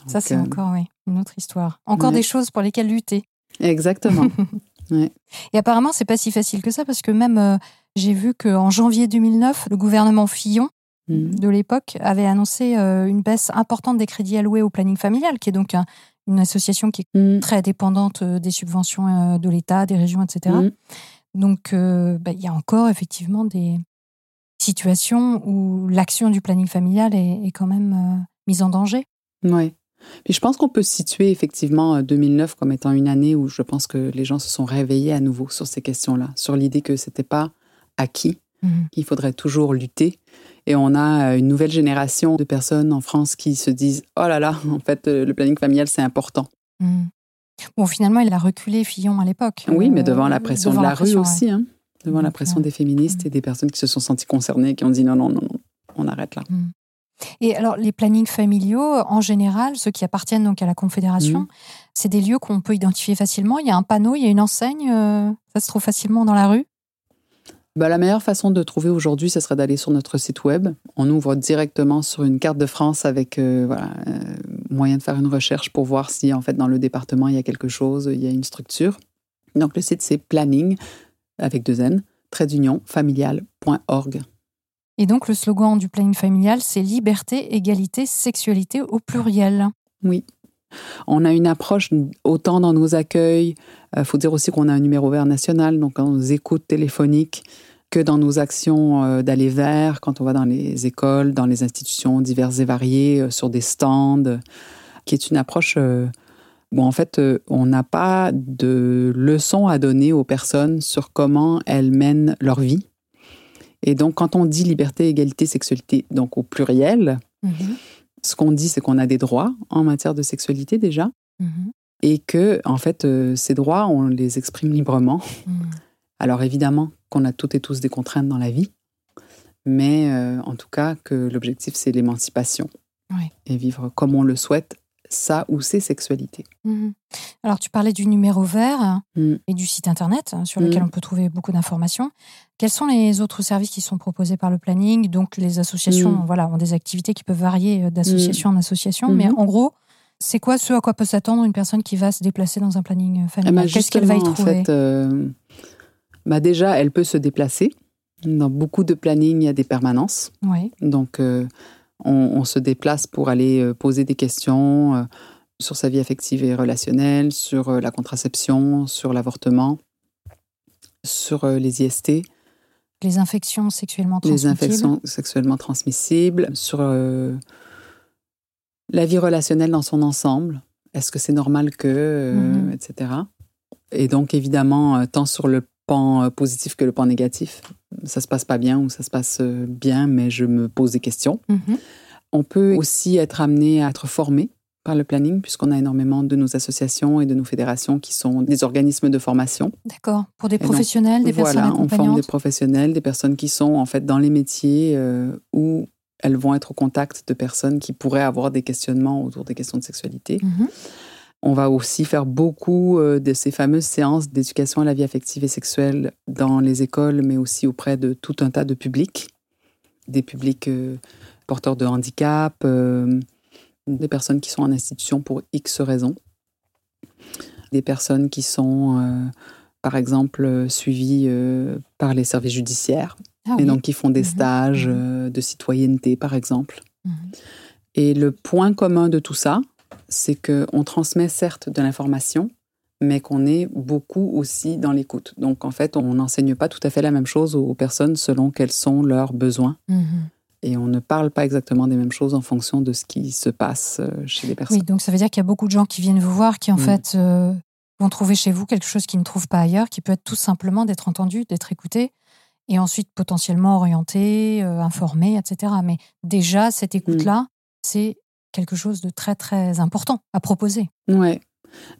Ça, c'est euh, encore oui, une autre histoire. Encore Ouais. des choses pour lesquelles lutter. Exactement. Et apparemment, c'est pas si facile que ça parce que même euh, j'ai vu qu'en janvier 2009, le gouvernement Fillon Mhm. de l'époque avait annoncé euh, une baisse importante des crédits alloués au planning familial, qui est donc un- une association qui est Mhm. très dépendante des subventions de l'État, des régions, etc. Mhm. Donc, bah, il y a encore effectivement des situations où l'action du planning familial est, est quand même mise en danger. Oui. Puis je pense qu'on peut situer effectivement euh, 2009 comme étant une année où je pense que les gens se sont réveillés à nouveau sur ces questions-là, sur l'idée que c'était pas acquis, qu'il faudrait toujours lutter. Et on a euh, une nouvelle génération de personnes en France qui se disent oh là là, en fait, euh, le planning familial c'est important. Mhm. Bon, finalement, il a reculé Fillon à l'époque. Oui, mais devant la pression devant de la, la rue aussi, hein. devant la pression euh, des féministes et des personnes qui se sont senties concernées, qui ont dit non, non, non, non, on arrête là. Et alors, les plannings familiaux, en général, ceux qui appartiennent donc à la Confédération, Mhm. c'est des lieux qu'on peut identifier facilement. Il y a un panneau, il y a une enseigne, euh, ça se trouve facilement dans la rue? Bah, la meilleure façon de trouver aujourd'hui, ce serait d'aller sur notre site web. On ouvre directement sur une carte de France avec euh, voilà, euh, moyen de faire une recherche pour voir si en fait dans le département il y a quelque chose, il y a une structure. Donc le site c'est planning avec deux n trait d'union familial.org. Et donc, le slogan du planning familial, c'est liberté, égalité, sexualité au pluriel. On a une approche autant dans nos accueils, il faut dire aussi qu'on a un numéro vert national, donc dans nos écoutes téléphoniques, que dans nos actions euh, d'aller vers, quand on va dans les écoles, dans les institutions diverses et variées, euh, sur des stands, euh, qui est une approche... euh, Bon, en fait, euh, on n'a pas de leçons à donner aux personnes sur comment elles mènent leur vie. Et donc, quand on dit liberté, égalité, sexualité, donc au pluriel, Mhm, ce qu'on dit, c'est qu'on a des droits en matière de sexualité déjà mhm, et que en fait euh, ces droits on les exprime librement. mhm. Alors évidemment qu'on a toutes et tous des contraintes dans la vie, mais euh, en tout cas que l'objectif c'est l'émancipation Oui. et vivre comme on le souhaite sa ou ses sexualités. Mhm. Alors, tu parlais du numéro vert Mm. et du site internet hein, sur lequel Mm. on peut trouver beaucoup d'informations. Quels sont les autres services qui sont proposés par le planning? Donc, les associations Mm. voilà, ont des activités qui peuvent varier euh, d'association en association, mais en gros, c'est quoi ce à quoi peut s'attendre une personne qui va se déplacer dans un planning euh, Eh familial ben, Qu'est-ce qu'elle va y trouver en fait, euh, bah déjà elle peut se déplacer. Dans beaucoup de plannings il y a des permanences. Oui. Donc, euh, on, on se déplace pour aller euh, poser des questions euh, sur sa vie affective et relationnelle, sur euh, la contraception, sur l'avortement, sur les IST, Les infections sexuellement les transmissibles. infections sexuellement transmissibles, sur euh, la vie relationnelle dans son ensemble. Est-ce que c'est normal que, euh, Mhm. etc. Et donc, évidemment, tant sur le pan euh, positif que le pan négatif, ça se passe pas bien ou ça se passe euh, bien, mais je me pose des questions. Mhm. On peut aussi être amené à être formé par le planning, puisqu'on a énormément de nos associations et de nos fédérations qui sont des organismes de formation. D'accord. Pour des donc, professionnels, des personnes voilà, on forme des professionnels, des personnes qui sont en fait dans les métiers euh, où elles vont être au contact de personnes qui pourraient avoir des questionnements autour des questions de sexualité. Mhm. On va aussi faire beaucoup euh, de ces fameuses séances d'éducation à la vie affective et sexuelle dans les écoles, mais aussi auprès de tout un tas de publics, des publics euh, porteurs de handicap, euh, des personnes qui sont en institution pour X raisons, des personnes qui sont, euh, par exemple, suivies euh, par les services judiciaires Ah et donc qui font des Mhm. stages Mhm. de citoyenneté, par exemple. Mhm. Et le point commun de tout ça, c'est qu'on transmet certes de l'information, mais qu'on est beaucoup aussi dans l'écoute. Donc en fait, on n'enseigne pas tout à fait la même chose aux personnes selon quels sont leurs besoins. Mhm. Et on ne parle pas exactement des mêmes choses en fonction de ce qui se passe euh, chez les personnes. Oui, donc ça veut dire qu'il y a beaucoup de gens qui viennent vous voir, qui en Mm. fait euh, vont trouver chez vous quelque chose qu'ils ne trouvent pas ailleurs, qui peut être tout simplement d'être entendu, d'être écouté, et ensuite potentiellement orienté, euh, informé, etc. Mais déjà, cette écoute-là, c'est quelque chose de très très important à proposer. Ouais.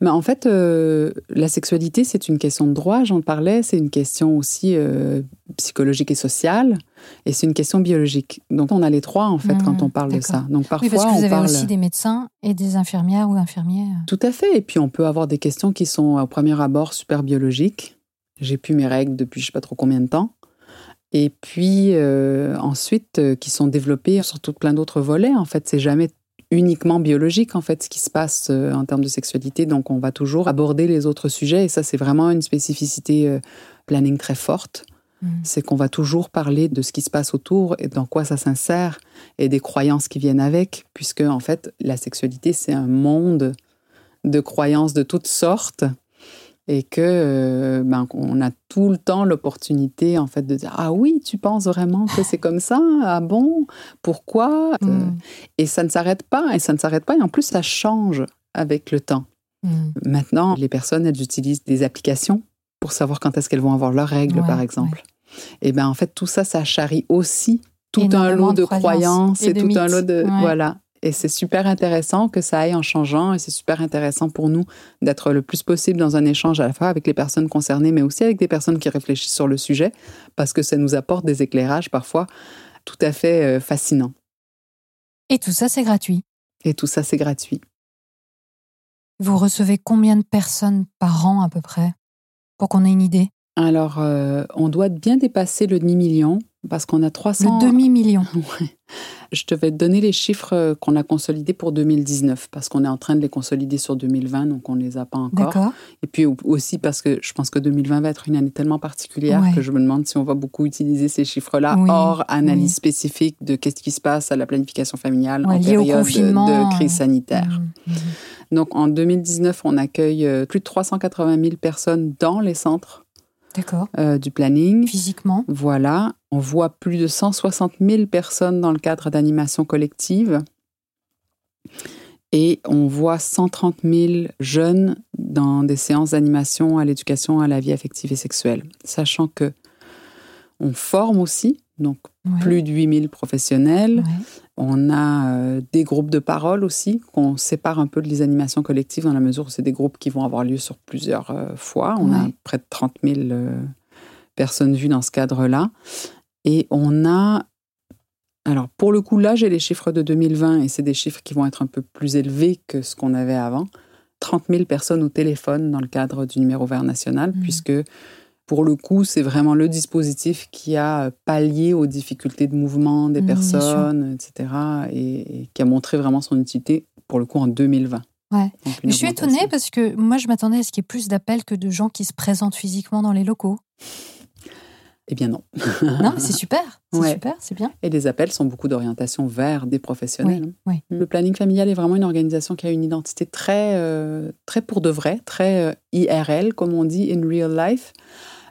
Mais en fait, euh, la sexualité, c'est une question de droit, j'en parlais, c'est une question aussi euh, psychologique et sociale, et c'est une question biologique. Donc on a les trois, en fait, quand on parle de ça. Donc parfois, oui, parce que vous on avez parle... aussi des médecins et des infirmières ou infirmiers. Tout à fait. Et puis, on peut avoir des questions qui sont, au premier abord, super biologiques. J'ai pu mes règles depuis je sais pas trop combien de temps. Et puis, euh, ensuite, qui sont développées sur tout plein d'autres volets. En fait, c'est jamais uniquement biologique, en fait, ce qui se passe euh, en termes de sexualité. Donc, on va toujours aborder les autres sujets. Et ça, c'est vraiment une spécificité euh, planning très forte. Mhm. C'est qu'on va toujours parler de ce qui se passe autour et dans quoi ça s'insère et des croyances qui viennent avec, puisque en fait, la sexualité, c'est un monde de croyances de toutes sortes et que euh, ben, on a tout le temps l'opportunité en fait de dire ah oui tu penses vraiment que c'est comme ça? Ah bon? Pourquoi? Euh, Mhm. et ça ne s'arrête pas et ça ne s'arrête pas et en plus ça change avec le temps Mhm. Maintenant, les personnes, elles utilisent des applications pour savoir quand est-ce qu'elles vont avoir leurs règles, Ouais, par exemple. Et bien, en fait, tout ça, ça charrie aussi tout un lot de de croyances et et, de tout un lot de... Ouais. Voilà. Et c'est super intéressant que ça aille en changeant et c'est super intéressant pour nous d'être le plus possible dans un échange à la fois avec les personnes concernées, mais aussi avec des personnes qui réfléchissent sur le sujet, parce que ça nous apporte des éclairages parfois tout à fait euh, fascinants. Et tout ça, c'est gratuit. Et tout ça, c'est gratuit. Vous recevez combien de personnes par an à peu près? Pour qu'on ait une idée? Alors, euh, on doit bien dépasser le demi-million parce qu'on a 300... Le demi-million. Ouais. Je te vais te donner les chiffres euh, qu'on a consolidés pour 2019 parce qu'on est en train de les consolider sur 2020, donc on ne les a pas encore. Et puis aussi parce que je pense que 2020 va être une année tellement particulière Ouais. que je me demande si on va beaucoup utiliser ces chiffres-là Oui, hors analyse oui. spécifique de qu'est-ce qui se passe à la planification familiale Ouais, en période de- de crise euh, sanitaire. Mhm, mhm. Donc en 2019, on accueille euh, plus de 380 000 personnes dans les centres. Euh, du planning. Physiquement. Voilà, on voit plus de 160 000 personnes dans le cadre d'animation collective et on voit 130 000 jeunes dans des séances d'animation à l'éducation à la vie affective et sexuelle. Sachant que on forme aussi, donc Ouais. plus de 8 000 professionnels. Ouais. On a euh, des groupes de parole aussi, qu'on sépare un peu de les animations collectives dans la mesure où c'est des groupes qui vont avoir lieu sur plusieurs euh, fois. On a près de 30 000 euh, personnes vues dans ce cadre-là. Et on a... Alors, pour le coup, là, j'ai les chiffres de 2020 et c'est des chiffres qui vont être un peu plus élevés que ce qu'on avait avant. 30 000 personnes au téléphone dans le cadre du numéro vert national, Mhm. puisque pour le coup, c'est vraiment le dispositif qui a pallié aux difficultés de mouvement des sûr. personnes, etc., et, et qui a montré vraiment son utilité, pour le coup, en 2020. Ouais. Je suis étonnée parce que moi, je m'attendais à ce qu'il y ait plus d'appels que de gens qui se présentent physiquement dans les locaux. Eh bien non. Non, mais c'est super. C'est Ouais. super, c'est bien. Et les appels sont beaucoup d'orientation vers des professionnels. oui. Le planning familial est vraiment une organisation qui a une identité très, euh, très pour de vrai, très euh, IRL, comme on dit, in real life.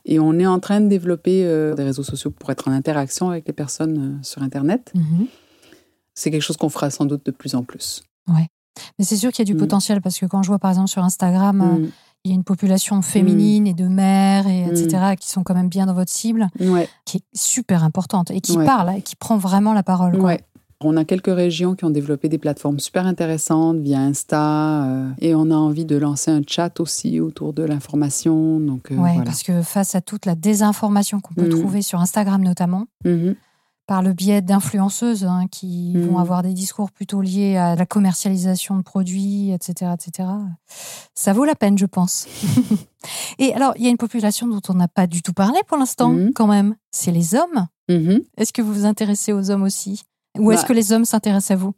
Et on est en train de développer euh, des réseaux sociaux pour être en interaction avec les personnes euh, sur Internet. Mhm. C'est quelque chose qu'on fera sans doute de plus en plus. Mais c'est sûr qu'il y a du Mhm. potentiel parce que quand je vois par exemple sur Instagram, euh, Mm. il y a une population féminine et de mères, et Mm. etc., qui sont quand même bien dans votre cible, Ouais, qui est super importante et qui Ouais. parle et qui prend vraiment la parole. quoi. ouais. On a quelques régions qui ont développé des plateformes super intéressantes via Insta euh, et on a envie de lancer un chat aussi autour de l'information. Donc euh, Ouais, voilà. parce que face à toute la désinformation qu'on peut Mhm. trouver sur Instagram notamment, Mhm. par le biais d'influenceuses hein, qui Mhm. vont avoir des discours plutôt liés à la commercialisation de produits, etc., etc. Ça vaut la peine, je pense. Et alors, il y a une population dont on n'a pas du tout parlé pour l'instant, quand même. C'est les hommes. Est-ce que vous vous intéressez aux hommes aussi? Ou est-ce Bah. que les hommes s'intéressent à vous?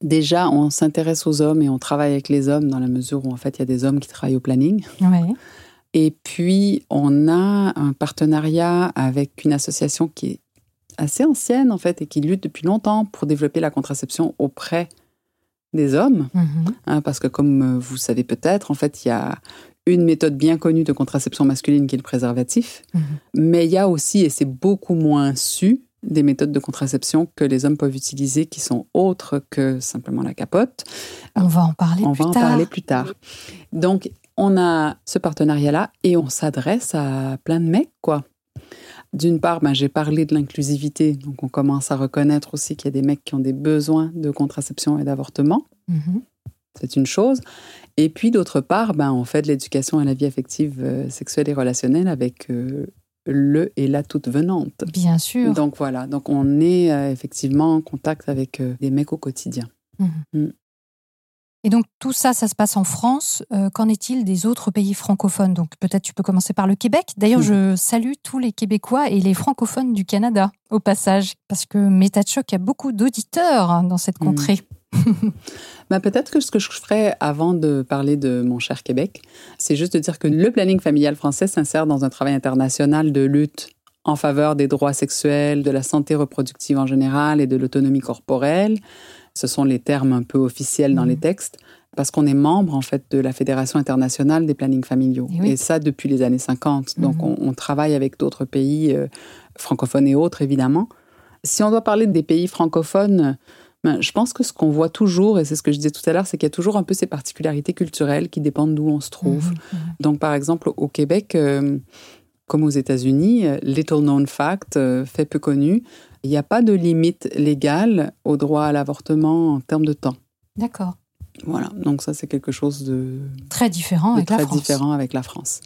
Déjà, on s'intéresse aux hommes et on travaille avec les hommes dans la mesure où en fait il y a des hommes qui travaillent au planning. Et puis on a un partenariat avec une association qui est assez ancienne en fait et qui lutte depuis longtemps pour développer la contraception auprès des hommes. Mhm. hein, parce que comme euh, vous savez peut-être, en fait il y a une méthode bien connue de contraception masculine qui est le préservatif. Mhm. Mais il y a aussi, et c'est beaucoup moins su, des méthodes de contraception que les hommes peuvent utiliser qui sont autres que simplement la capote. On va en parler On plus va en tard. parler plus tard. Donc, on a ce partenariat-là et on s'adresse à plein de mecs, quoi. D'une part, ben, j'ai parlé de l'inclusivité, donc on commence à reconnaître aussi qu'il y a des mecs qui ont des besoins de contraception et d'avortement. Mhm. C'est une chose. Et puis, d'autre part, ben, on fait de l'éducation à la vie affective, euh, sexuelle et relationnelle avec euh, le et la toute venante. Bien sûr. Donc voilà, donc on est euh, effectivement en contact avec euh, des mecs au quotidien. Et donc tout ça, ça se passe en France. Euh, Qu'en est-il des autres pays francophones? Donc peut-être tu peux commencer par le Québec. D'ailleurs, Mhm. je salue tous les Québécois et les francophones du Canada au passage, parce que Méta de Choc a beaucoup d'auditeurs dans cette Mhm. contrée. Ben, Peut-être que ce que je ferais avant de parler de mon cher Québec, c'est juste de dire que le planning familial français s'insère dans un travail international de lutte en faveur des droits sexuels, de la santé reproductive en général et de l'autonomie corporelle. Ce sont les termes un peu officiels dans Mhm. les textes. Parce qu'on est membre en fait de la Fédération internationale des plannings familiaux. Et oui. Et ça depuis les années 50. Donc Mhm. on, on travaille avec d'autres pays euh, francophones et autres évidemment. Si on doit parler des pays francophones, ben, je pense que ce qu'on voit toujours, et c'est ce que je disais tout à l'heure, c'est qu'il y a toujours un peu ces particularités culturelles qui dépendent d'où on se trouve. Mhm. Donc, par exemple, au Québec, euh, comme aux États-Unis, euh, little known fact, euh, fait peu connu, Il n'y a pas de limite légale au droit à l'avortement en termes de temps. D'accord. Voilà, donc ça c'est quelque chose de très différent avec très la France. différent avec la France.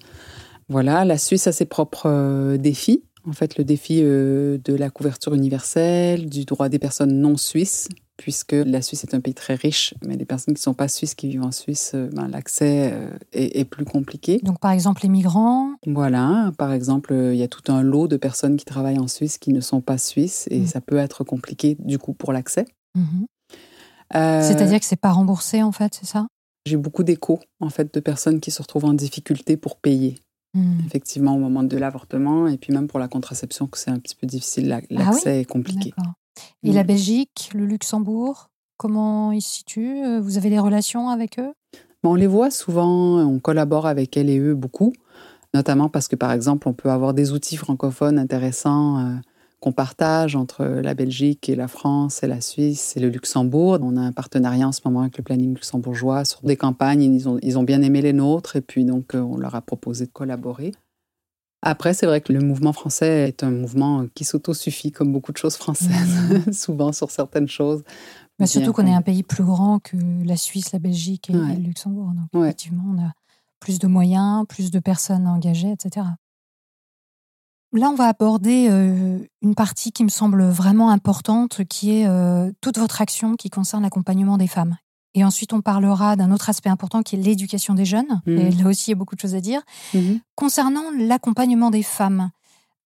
Voilà, la Suisse a ses propres euh, défis. En fait, le défi euh, de la couverture universelle, du droit des personnes non suisses, puisque la Suisse est un pays très riche, mais les personnes qui ne sont pas suisses, qui vivent en Suisse, euh, ben, l'accès est, est, plus compliqué. Donc, par exemple, les migrants? Voilà, par exemple, il y a tout un lot de personnes qui travaillent en Suisse qui ne sont pas suisses, et mmh. ça peut être compliqué, du coup, pour l'accès. Mmh. Euh... C'est-à-dire que c'est pas remboursé, en fait, c'est ça? J'ai beaucoup d'échos, en fait, de personnes qui se retrouvent en difficulté pour payer. Mmh. Effectivement, au moment de l'avortement, et puis même pour la contraception, que c'est un petit peu difficile, l'accès ah oui? est compliqué. Et mmh. la Belgique, le Luxembourg, comment ils se situent Vous avez des relations avec eux? On les voit souvent, on collabore avec elles et eux beaucoup, notamment parce que, par exemple, on peut avoir des outils francophones intéressants euh, qu'on partage entre la Belgique et la France et la Suisse et le Luxembourg. On a un partenariat en ce moment avec le planning luxembourgeois sur des campagnes. Ils ont, ils ont bien aimé les nôtres et puis donc euh, on leur a proposé de collaborer. Après, c'est vrai que le mouvement français est un mouvement qui s'autosuffit, comme beaucoup de choses françaises, mmh. souvent sur certaines choses. Mais surtout qu'on est un pays plus grand que la Suisse, la Belgique et, ouais. le Luxembourg. Donc, ouais. effectivement, on a plus de moyens, plus de personnes engagées, etc. Là, on va aborder euh, une partie qui me semble vraiment importante, qui est euh, toute votre action qui concerne l'accompagnement des femmes. Et ensuite, on parlera d'un autre aspect important qui est l'éducation des jeunes. Mmh. Et là aussi, il y a beaucoup de choses à dire. Mmh. Concernant l'accompagnement des femmes,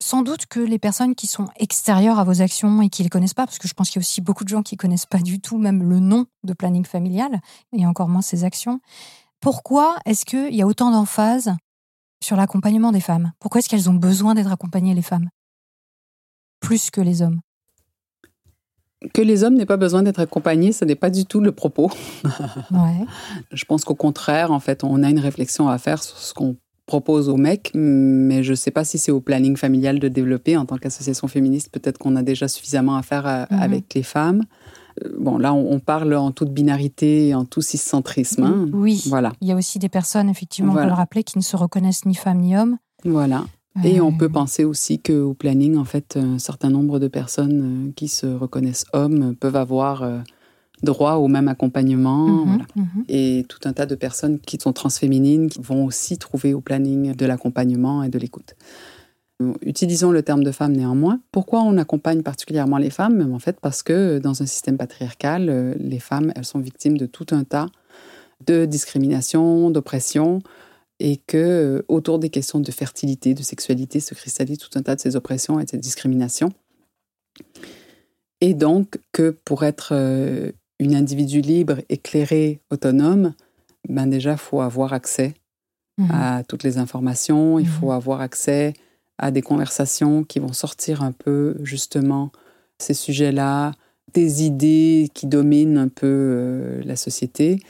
sans doute que les personnes qui sont extérieures à vos actions et qui ne les connaissent pas, parce que je pense qu'il y a aussi beaucoup de gens qui ne connaissent pas du tout même le nom de planning familial, et encore moins ces actions. Pourquoi est-ce qu'il y a autant d'emphase sur l'accompagnement des femmes? Pourquoi est-ce qu'elles ont besoin d'être accompagnées, les femmes? Plus que les hommes que les hommes n'aient pas besoin d'être accompagnés, ce n'est pas du tout le propos. Ouais. Je pense qu'au contraire, en fait, on a une réflexion à faire sur ce qu'on propose aux mecs, mais je ne sais pas si c'est au planning familial de développer. En tant qu'association féministe, peut-être qu'on a déjà suffisamment à faire à, mm -hmm. avec les femmes. Bon, là, on, parle en toute binarité et en tout ciscentrisme. Hein. Oui. Voilà. Il y a aussi des personnes, effectivement, voilà. on peut le rappeler, qui ne se reconnaissent ni femmes ni hommes. Voilà. Et on peut penser aussi qu'au planning, en fait, un certain nombre de personnes qui se reconnaissent hommes peuvent avoir droit au même accompagnement. Mhm, Mmh, voilà. mmh. Et tout un tas de personnes qui sont transféminines qui vont aussi trouver au planning de l'accompagnement et de l'écoute. Utilisons le terme de femme néanmoins. Pourquoi on accompagne particulièrement les femmes? En fait, parce que dans un système patriarcal, les femmes, elles sont victimes de tout un tas de discrimination, d'oppression, et que autour des questions de fertilité, de sexualité, se cristallise tout un tas de ces oppressions et de ces discriminations. Et donc que pour être une individu libre, éclairé, autonome, ben déjà, il faut avoir accès mmh. à toutes les informations, il faut avoir accès à des conversations qui vont sortir un peu justement ces sujets-là, des idées qui dominent un peu euh, la société.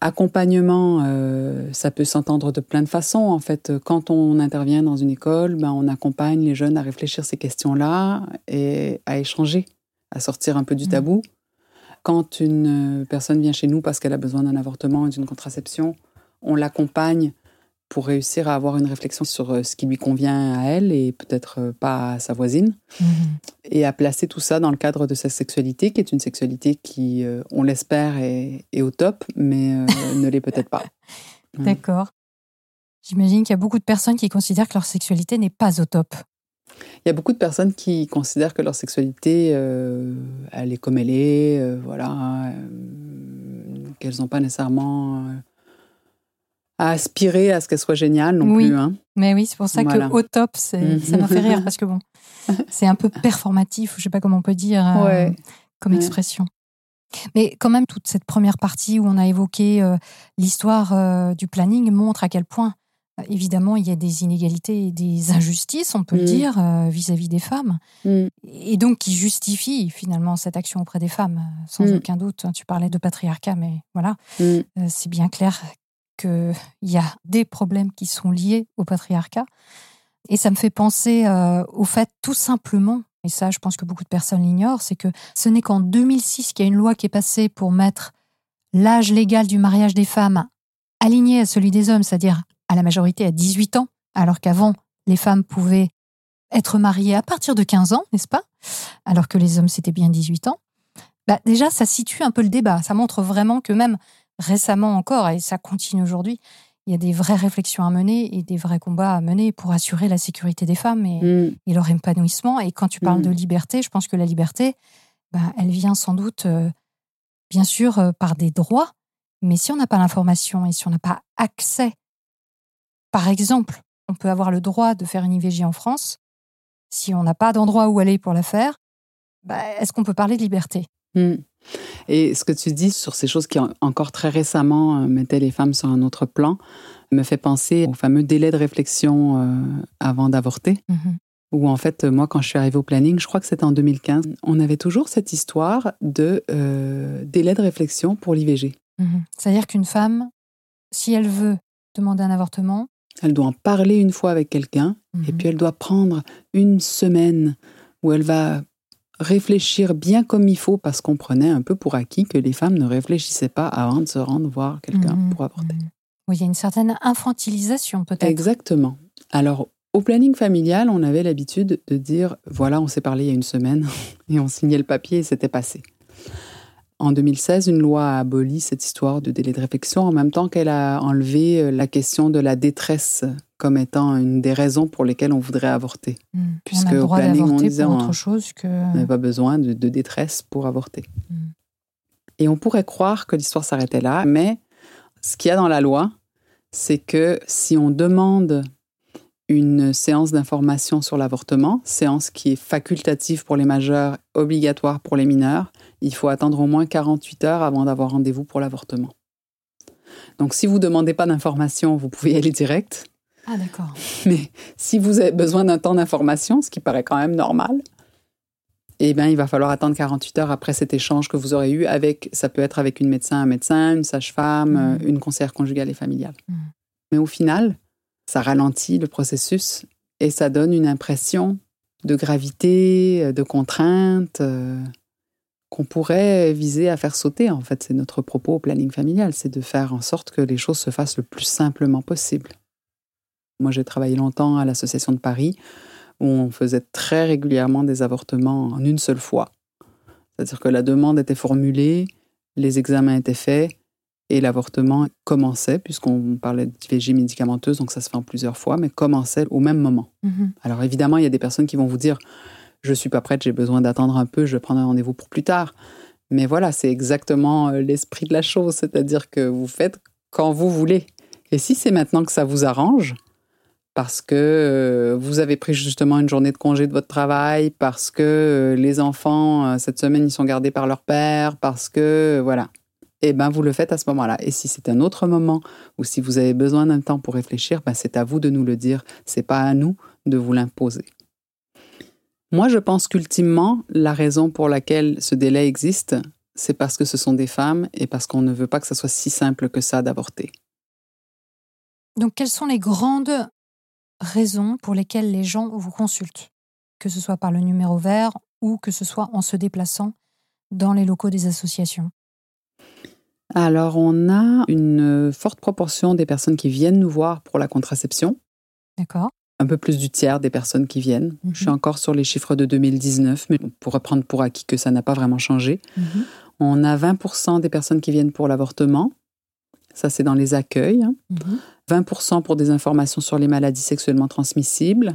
Accompagnement, euh, ça peut s'entendre de plein de façons. En fait, quand on intervient dans une école, ben, on accompagne les jeunes à réfléchir ces questions-là et à échanger, à sortir un peu du tabou. Quand une personne vient chez nous parce qu'elle a besoin d'un avortement et d'une contraception, on l'accompagne pour réussir à avoir une réflexion sur ce qui lui convient à elle et peut-être pas à sa voisine, mmh. et à placer tout ça dans le cadre de sa sexualité, qui est une sexualité qui, euh, on l'espère, est, est, au top, mais euh, ne l'est peut-être pas. D'accord. J'imagine qu'il y a beaucoup de personnes qui considèrent que leur sexualité n'est pas au top. Il y a beaucoup de personnes qui considèrent que leur sexualité, euh, elle est comme elle est, euh, voilà, qu'elles n'ont pas nécessairement à aspirer à ce qu'elle soit géniale non oui. plus. Hein. Mais oui, c'est pour ça voilà. que au top, ça m'a fait rire parce que bon, c'est un peu performatif, je sais pas comment on peut dire ouais. euh, comme ouais. expression. Mais quand même, toute cette première partie où on a évoqué euh, l'histoire euh, du planning montre à quel point, évidemment, il y a des inégalités et des injustices, on peut mm. le dire, vis-à-vis -vis des femmes. Mm. Et donc qui justifie finalement cette action auprès des femmes, sans mm. aucun doute. Tu parlais de patriarcat, mais voilà, c'est bien clair qu'il y a des problèmes qui sont liés au patriarcat. Et ça me fait penser euh, au fait tout simplement, et ça je pense que beaucoup de personnes l'ignorent, c'est que ce n'est qu'en 2006 qu'il y a une loi qui est passée pour mettre l'âge légal du mariage des femmes aligné à celui des hommes, c'est-à-dire à la majorité à 18 ans, alors qu'avant les femmes pouvaient être marié à partir de 15 ans, n'est-ce pas? Alors que les hommes, c'était bien 18 ans. Bah, déjà, ça situe un peu le débat. Ça montre vraiment que même récemment encore, et ça continue aujourd'hui, il y a des vraies réflexions à mener et des vrais combats à mener pour assurer la sécurité des femmes et, Mm. et leur épanouissement. Et quand tu parles Mm. de liberté, je pense que la liberté, bah, elle vient sans doute, euh, bien sûr, euh, par des droits, mais si on n'a pas l'information et si on n'a pas accès, par exemple, on peut avoir le droit de faire une IVG en France, si on n'a pas d'endroit où aller pour la faire, bah, est-ce qu'on peut parler de liberté? Mm. Et ce que tu dis sur ces choses qui, en- encore très récemment, euh, mettaient les femmes sur un autre plan, me fait penser au fameux délai de réflexion euh, avant d'avorter. Mhm. Où en fait, moi, quand je suis arrivée au planning, je crois que c'était en 2015, on avait toujours cette histoire de euh, délai de réflexion pour l'IVG. Mhm. C'est-à-dire qu'une femme, si elle veut demander un avortement, Elle doit en parler une fois avec quelqu'un, et mhm, puis elle doit prendre une semaine où elle va réfléchir bien comme il faut, parce qu'on prenait un peu pour acquis que les femmes ne réfléchissaient pas avant de se rendre voir quelqu'un mhm, pour avorter. mhm. Oui, il y a une certaine infantilisation peut-être. Exactement. Alors, au planning familial, on avait l'habitude de dire voilà, on s'est parlé il y a une semaine et on signait le papier et c'était passé. En 2016, une loi a aboli cette histoire de délai de réflexion en même temps qu'elle a enlevé euh, la question de la détresse comme étant une des raisons pour lesquelles on voudrait avorter. Mhm. Puisque on a le au planning, on disait, pour autre chose que... On n'avait pas besoin de, de détresse pour avorter. Mm. Et on pourrait croire que l'histoire s'arrêtait là, mais ce qu'il y a dans la loi, c'est que si on demande une séance d'information sur l'avortement, séance qui est facultative pour les majeurs, obligatoire pour les mineurs, il faut attendre au moins 48 heures avant d'avoir rendez-vous pour l'avortement. Donc si vous ne demandez pas d'information, vous pouvez y aller direct. Ah d'accord. Mais si vous avez besoin d'un temps d'information, ce qui paraît quand même normal, eh bien, il va falloir attendre 48 heures après cet échange que vous aurez eu avec, ça peut être avec une médecin, un médecin, une sage-femme, Mhm. euh, une conseillère conjugale et familiale. Mhm. Mais au final, ça ralentit le processus et ça donne une impression de gravité, euh, de contrainte euh, qu'on pourrait viser à faire sauter. En fait, c'est notre propos au planning familial, c'est de faire en sorte que les choses se fassent le plus simplement possible. Moi, j'ai travaillé longtemps à l'Association de Paris, où on faisait très régulièrement des avortements en une seule fois. C'est-à-dire que la demande était formulée, les examens étaient faits, et l'avortement commençait, puisqu'on parlait d'IVG médicamenteuse, donc ça se fait en plusieurs fois, mais commençait au même moment. Mhm. Alors évidemment, il y a des personnes qui vont vous dire je suis pas prête, j'ai besoin d'attendre un peu, je vais prendre un rendez-vous pour plus tard. Mais voilà, c'est exactement euh, l'esprit de la chose, c'est-à-dire que vous faites quand vous voulez. Et si c'est maintenant que ça vous arrange, parce que euh, vous avez pris justement une journée de congé de votre travail, parce que euh, les enfants euh, cette semaine ils sont gardés par leur père, parce que voilà, eh ben vous le faites à ce moment-là. Et si c'est un autre moment ou si vous avez besoin d'un temps pour réfléchir, ben c'est à vous de nous le dire. C'est pas à nous de vous l'imposer. Moi, je pense qu'ultimement, la raison pour laquelle ce délai existe, c'est parce que ce sont des femmes et parce qu'on ne veut pas que ça soit si simple que ça d'avorter. Donc quelles sont les grandes raisons pour lesquelles les gens vous consultent Que ce soit par le numéro vert ou que ce soit en se déplaçant dans les locaux des associations Alors, on a une forte proportion des personnes qui viennent nous voir pour la contraception. D'accord Un peu plus du tiers des personnes qui viennent. Mhm. Je suis encore sur les chiffres de 2019, mais on pourrait prendre pour acquis que ça n'a pas vraiment changé. Mhm. On a 20% des personnes qui viennent pour l'avortement. Ça, c'est dans les accueils. hein. Mhm. 20% pour des informations sur les maladies sexuellement transmissibles.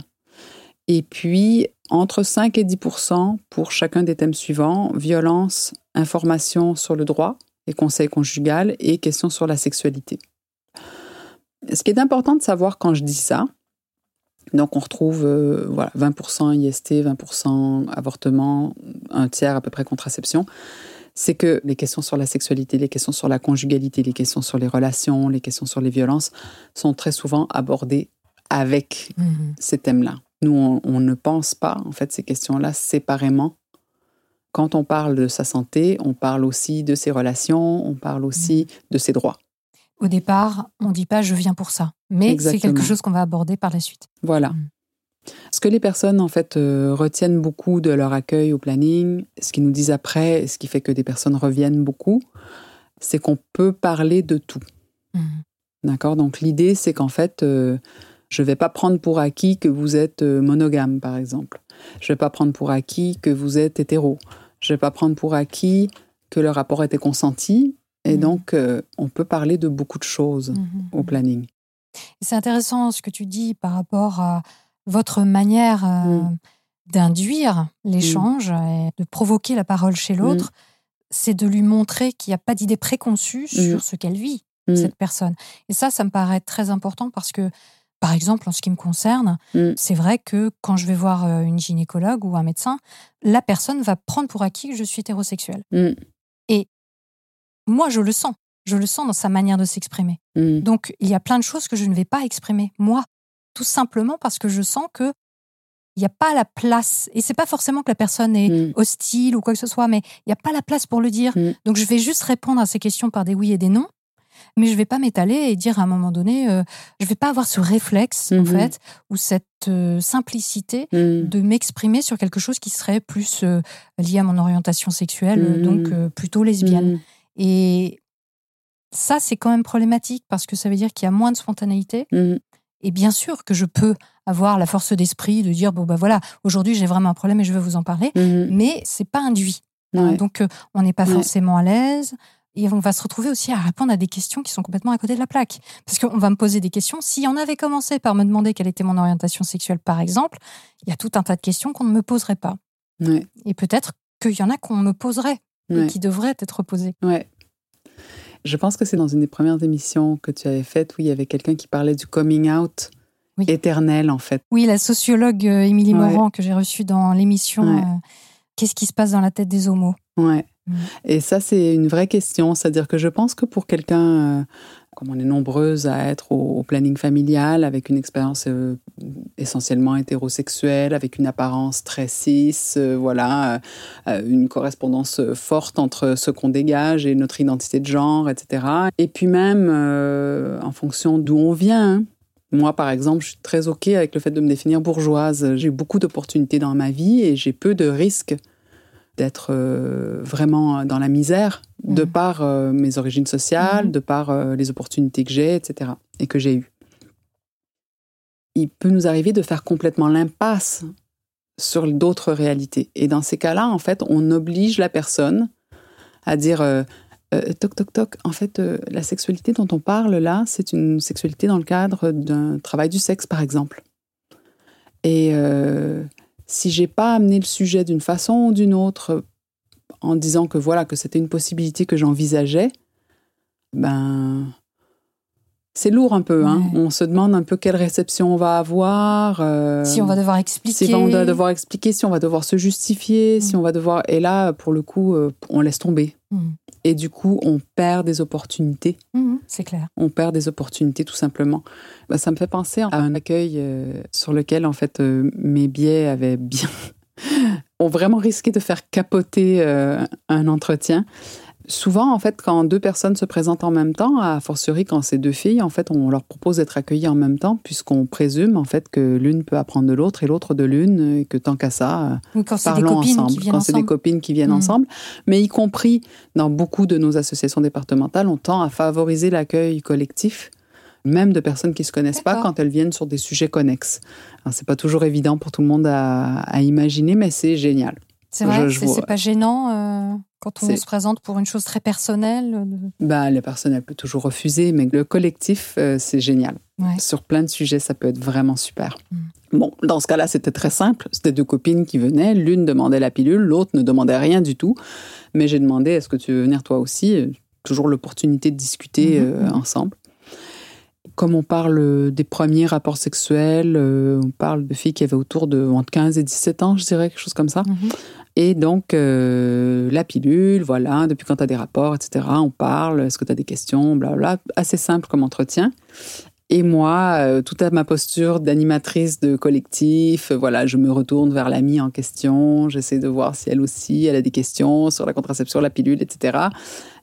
Et puis, entre 5 et 10% pour chacun des thèmes suivants violence, information sur le droit et conseil conjugal et questions sur la sexualité. Ce qui est important de savoir quand je dis ça, donc on retrouve euh, voilà, 20% IST, 20% avortement, un tiers à peu près contraception c'est que les questions sur la sexualité, les questions sur la conjugalité, les questions sur les relations, les questions sur les violences sont très souvent abordées avec Mhm. ces thèmes-là. Nous, on, on ne pense pas, en fait, ces questions-là séparément. Quand on parle de sa santé, on parle aussi de ses relations, on parle aussi de ses droits. Au départ, on ne dit pas je viens pour ça, mais c'est quelque chose qu'on va aborder par la suite. Voilà. Mm. Ce que les personnes, en fait, euh, retiennent beaucoup de leur accueil au planning, ce qu'ils nous disent après, ce qui fait que des personnes reviennent beaucoup, c'est qu'on peut parler de tout. Mhm. D'accord? Donc l'idée, c'est qu'en fait, euh, Je ne vais pas prendre pour acquis que vous êtes euh, monogame, par exemple. Je ne vais pas prendre pour acquis que vous êtes hétéro. Je ne vais pas prendre pour acquis que le rapport était consenti. Et Mhm. donc, euh, on peut parler de beaucoup de choses Mhm. au planning. C'est intéressant ce que tu dis par rapport à votre manière euh, Mm. d'induire l'échange et de provoquer la parole chez l'autre. C'est de lui montrer qu'il n'y a pas d'idée préconçue sur ce qu'elle vit, Mm. cette personne. Et ça, ça me paraît très important parce que, par exemple, en ce qui me concerne, Mm. c'est vrai que quand je vais voir euh, une gynécologue ou un médecin, la personne va prendre pour acquis que je suis hétérosexuelle. Mm. Moi, je le sens. Je le sens dans sa manière de s'exprimer. Mm. Donc, il y a plein de choses que je ne vais pas exprimer, moi, tout simplement parce que je sens que il n'y a pas la place. Et c'est pas forcément que la personne est Mm. hostile ou quoi que ce soit, mais il n'y a pas la place pour le dire. Mm. Donc, je vais juste répondre à ces questions par des oui et des non, mais je vais pas m'étaler et dire à un moment donné, euh, je vais pas avoir ce réflexe, en Mhm. fait, ou cette euh, simplicité Mm. de m'exprimer sur quelque chose qui serait plus euh, lié à mon orientation sexuelle, euh, donc euh, plutôt lesbienne. Et ça, c'est quand même problématique parce que ça veut dire qu'il y a moins de spontanéité. Mm. Et bien sûr que je peux avoir la force d'esprit de dire bon bah voilà, aujourd'hui j'ai vraiment un problème et je vais vous en parler, Mm. mais c'est pas induit. hein. Ouais. Donc euh, on n'est pas Ouais. forcément à l'aise et on va se retrouver aussi à répondre à des questions qui sont complètement à côté de la plaque. Parce qu'on va me poser des questions. Si on avait commencé par me demander quelle était mon orientation sexuelle, par exemple, il y a tout un tas de questions qu'on ne me poserait pas. Ouais. Et peut-être qu'il y en a qu'on me poserait et qui devraient être posées. Ouais. Je pense que c'est dans une des premières émissions que tu avais faites où il y avait quelqu'un qui parlait du coming out Oui. éternel, en fait. Oui, la sociologue euh, Émilie Ouais. Morand que j'ai reçue dans l'émission Ouais. euh, Qu'est-ce qui se passe dans la tête des homos? Ouais. Mm. Et ça, c'est une vraie question. C'est-à-dire que je pense que pour quelqu'un, euh, comme on est nombreuses à être au, planning familial, avec une expérience euh, essentiellement hétérosexuelle, avec une apparence très cis, euh, voilà, euh, une correspondance forte entre ce qu'on dégage et notre identité de genre, etc. Et puis même, en fonction d'où on vient, hein. moi, par exemple, je suis très OK avec le fait de me définir bourgeoise. J'ai beaucoup d'opportunités dans ma vie et j'ai peu de risques d'être vraiment dans la misère de Mhm. par euh, mes origines sociales, Mhm. de par euh, les opportunités que j'ai, etc. et que j'ai eues. Il peut nous arriver de faire complètement l'impasse sur d'autres réalités. Et dans ces cas-là, en fait, on oblige la personne à dire euh, toc toc toc. En fait, la sexualité dont on parle là, c'est une sexualité dans le cadre d'un travail du sexe, par exemple. Et si j'ai pas amené le sujet d'une façon ou d'une autre en disant que voilà que c'était une possibilité que j'envisageais, ben c'est lourd un peu. Hein. Ouais. On se demande un peu quelle réception on va avoir. euh, Si on va devoir expliquer. si on va devoir expliquer, si on va devoir se justifier, si Mm. on va devoir. Et là, pour le coup, euh, on laisse tomber. Mhm. Et du coup, on perd des opportunités. Mhm, c'est clair. On perd des opportunités, tout simplement. Bah, ça me fait penser à un accueil euh, sur lequel, en fait, euh, mes biais avaient bien. Vraiment risqué de faire capoter euh, un entretien. Souvent, en fait, quand deux personnes se présentent en même temps, a fortiori quand c'est deux filles, en fait, on leur propose d'être accueillies en même temps, puisqu'on présume, en fait, que l'une peut apprendre de l'autre et l'autre de l'une, et que tant qu'à ça, euh, quand parlons copines ensemble. Quand c'est des copines qui viennent Mm. ensemble, mais y compris dans beaucoup de nos associations départementales, on tend à favoriser l'accueil collectif, même de personnes qui se connaissent pas quand elles viennent sur des sujets connexes. Alors c'est pas toujours évident pour tout le monde à, à imaginer, mais c'est génial. C'est vrai, c'est pas gênant euh, quand on se présente pour une chose très personnelle. euh, Bah, les personnes, elles peuvent toujours refuser, mais le collectif, euh, c'est génial. Ouais. Sur plein de sujets, ça peut être vraiment super. Mm. Bon, dans ce cas-là, c'était très simple. C'était deux copines qui venaient. L'une demandait la pilule, l'autre ne demandait rien du tout. Mais j'ai demandé, est-ce que tu veux venir toi aussi? Toujours l'opportunité de discuter euh, mhm. ensemble. Comme on parle euh, des premiers rapports sexuels, euh, on parle de filles qui avaient autour de entre 15 et 17 ans, je dirais, quelque chose comme ça. Mhm. Et donc, euh, la pilule, voilà, depuis quand tu as des rapports, etc., on parle, est-ce que tu as des questions, blablabla. Assez simple comme entretien. Et moi, euh, toute à ma posture d'animatrice de collectif, euh, voilà, je me retourne vers l'amie en question, j'essaie de voir si elle aussi, elle a des questions sur la contraception, la pilule, etc.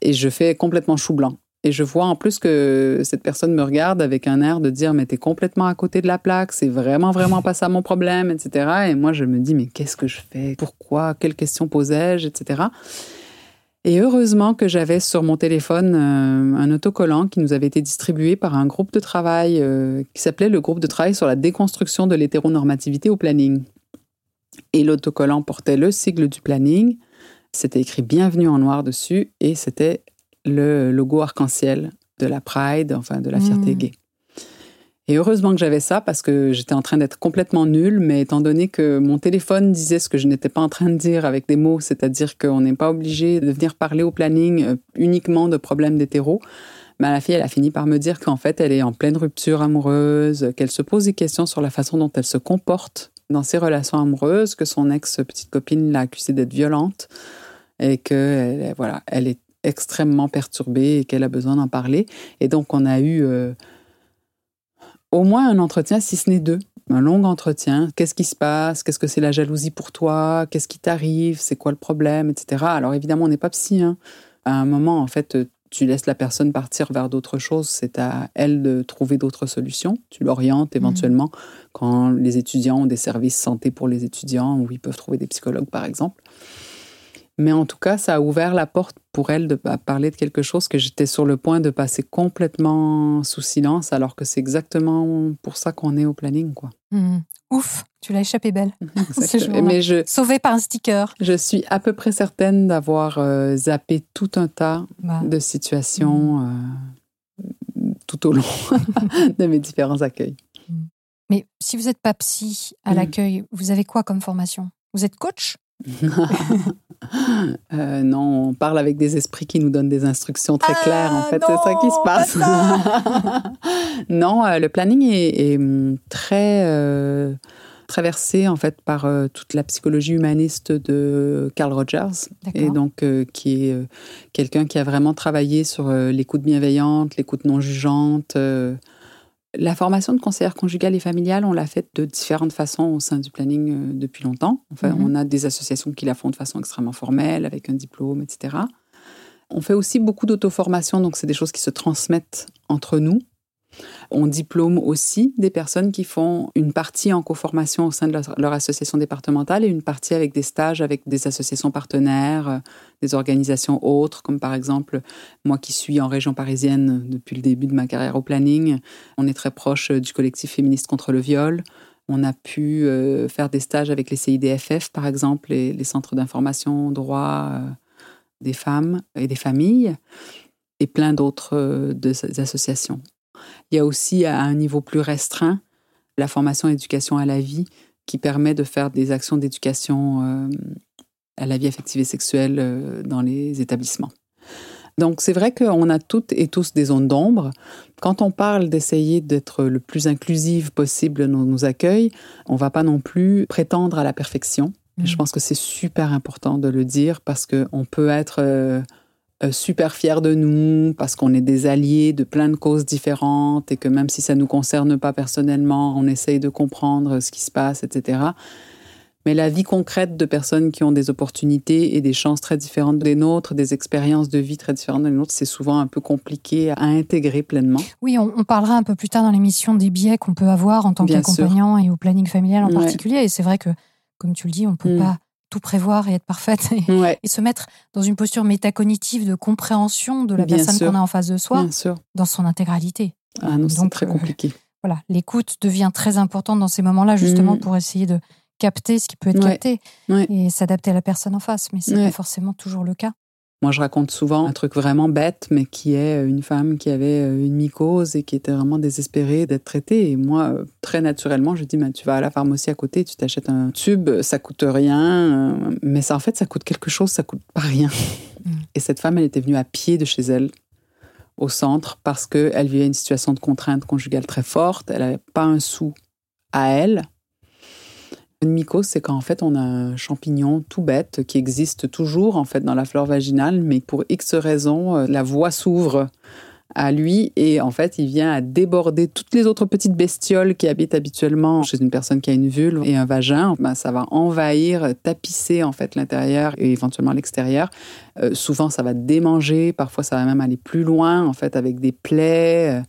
Et je fais complètement chou blanc. Et je vois en plus que cette personne me regarde avec un air de dire mais t'es complètement à côté de la plaque, c'est vraiment vraiment pas ça mon problème, etc. Et moi je me dis mais qu'est-ce que je fais? Pourquoi? Quelles questions posais-je, etc. Et heureusement que j'avais sur mon téléphone euh, un autocollant qui nous avait été distribué par un groupe de travail euh, qui s'appelait le groupe de travail sur la déconstruction de l'hétéronormativité au planning. Et l'autocollant portait le sigle du planning. C'était écrit Bienvenue en noir dessus et c'était le logo arc-en-ciel de la Pride, enfin de la fierté Mmh. gay. Et heureusement que j'avais ça parce que j'étais en train d'être complètement nulle, mais étant donné que mon téléphone disait ce que je n'étais pas en train de dire avec des mots, c'est-à-dire qu'on n'est pas obligé de venir parler au planning euh, uniquement de problèmes d'hétéro, mais la fille, elle a fini par me dire qu'en fait, elle est en pleine rupture amoureuse, qu'elle se pose des questions sur la façon dont elle se comporte dans ses relations amoureuses, que son ex-petite copine l'a accusée d'être violente et que elle, voilà, elle est extrêmement perturbée et qu'elle a besoin d'en parler. Et donc, on a eu euh, au moins un entretien, si ce n'est deux. Un long entretien. Qu'est-ce qui se passe? Qu'est-ce que c'est la jalousie pour toi? Qu'est-ce qui t'arrive? C'est quoi le problème? Etc. Alors évidemment, on n'est pas psy. hein. À un moment, en fait, tu laisses la personne partir vers d'autres choses. C'est à elle de trouver d'autres solutions. Tu l'orientes éventuellement quand les étudiants ont des services santé pour les étudiants où ils peuvent trouver des psychologues, par exemple. Mais en tout cas, ça a ouvert la porte pour elle de pa- parler de quelque chose que j'étais sur le point de passer complètement sous silence, alors que c'est exactement pour ça qu'on est au planning, quoi. Hmm. Ouf, tu l'as échappé belle. Ce. Mais je, Sauvée par un sticker. je suis à peu près certaine d'avoir euh, zappé tout un tas Bah, de situations euh, tout au long de mes différents accueils. Mais si vous n'êtes pas psy à l'accueil, vous avez quoi comme formation? Vous êtes coach? Euh, non, on parle avec des esprits qui nous donnent des instructions très Ah, claires. En fait, c'est ça qui se passe. pas non, euh, le planning est, est, hum, très euh, traversé en fait par toute la psychologie humaniste de Carl Rogers, et donc qui est quelqu'un qui a vraiment travaillé sur l'écoute bienveillante, l'écoute non jugeante. La formation de conseillère conjugale et familiale, on l'a faite de différentes façons au sein du planning euh, depuis longtemps. Enfin, Mhm. On a des associations qui la font de façon extrêmement formelle, avec un diplôme, etc. On fait aussi beaucoup d'auto-formation, donc c'est des choses qui se transmettent entre nous. On diplôme aussi des personnes qui font une partie en co-formation au sein de leur, association départementale et une partie avec des stages avec des associations partenaires, euh, des organisations autres, comme par exemple moi qui suis en région parisienne depuis le début de ma carrière au planning. On est très proche euh, du collectif féministe contre le viol. On a pu euh, faire des stages avec les CIDFF, par exemple, les centres d'information droit des femmes et des familles, et plein d'autres associations. Il y a aussi, à un niveau plus restreint, la formation éducation à la vie, qui permet de faire des actions d'éducation euh, à la vie affective et sexuelle euh, dans les établissements. Donc c'est vrai qu'on a toutes et tous des zones d'ombre. Quand on parle d'essayer d'être le plus inclusive possible dans nos accueils, on va pas non plus prétendre à la perfection. Je pense que c'est super important de le dire parce qu'on peut être euh, super fier de nous, parce qu'on est des alliés de plein de causes différentes et que même si ça nous concerne pas personnellement, on essaye de comprendre ce qui se passe, etc. Mais la vie concrète de personnes qui ont des opportunités et des chances très différentes des nôtres, des expériences de vie très différentes des nôtres, c'est souvent un peu compliqué à intégrer pleinement. Oui, on, on parlera un peu plus tard dans l'émission des biais qu'on peut avoir en tant qu'accompagnant et au planning familial en Ouais. particulier. Et c'est vrai que, comme tu le dis, on ne peut Mm. pas tout prévoir et être parfaite et, Ouais, et se mettre dans une posture métacognitive de compréhension de la Bien personne qu'on a en face de soi dans son intégralité. Ah non, c'est très euh, compliqué. Voilà, l'écoute devient très importante dans ces moments-là, justement, Mm. pour essayer de capter ce qui peut être Ouais. capté Ouais. et s'adapter à la personne en face. Mais c'est pas forcément toujours le cas. Moi, je raconte souvent un truc vraiment bête, mais qui est euh, une femme qui avait euh, une mycose et qui était vraiment désespérée d'être traitée. Et moi, très naturellement, je dis, bah, tu vas à la pharmacie à côté, tu t'achètes un tube, ça coûte rien. Mais ça, en fait, ça coûte quelque chose, ça coûte pas rien. Mm. Et cette femme, elle était venue à pied de chez elle au centre parce qu'elle vivait une situation de contrainte conjugale très forte. Elle n'avait pas un sou à elle. Une mycose, c'est quand en fait on a un champignon tout bête qui existe toujours en fait dans la flore vaginale, mais pour X raisons, euh, la voie s'ouvre à lui et en fait il vient à déborder toutes les autres petites bestioles qui habitent habituellement chez une personne qui a une vulve et un vagin. Ben, ça va envahir, tapisser en fait l'intérieur et éventuellement l'extérieur. Euh, souvent ça va démanger, parfois ça va même aller plus loin en fait avec des plaies.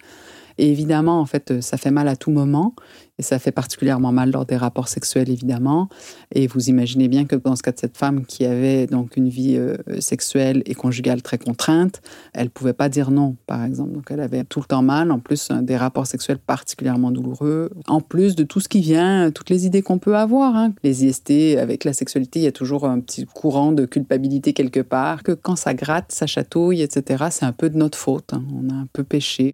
Et évidemment, en fait, ça fait mal à tout moment. Et ça fait particulièrement mal lors des rapports sexuels, évidemment. Et vous imaginez bien que dans ce cas de cette femme qui avait donc une vie euh, sexuelle et conjugale très contrainte, elle pouvait pas dire non, par exemple. Donc elle avait tout le temps mal, en plus des rapports sexuels particulièrement douloureux, en plus de tout ce qui vient, toutes les idées qu'on peut avoir. Hein. Les IST, avec la sexualité, il y a toujours un petit courant de culpabilité quelque part, que quand ça gratte, ça chatouille, etc., c'est un peu de notre faute. Hein. On a un peu péché.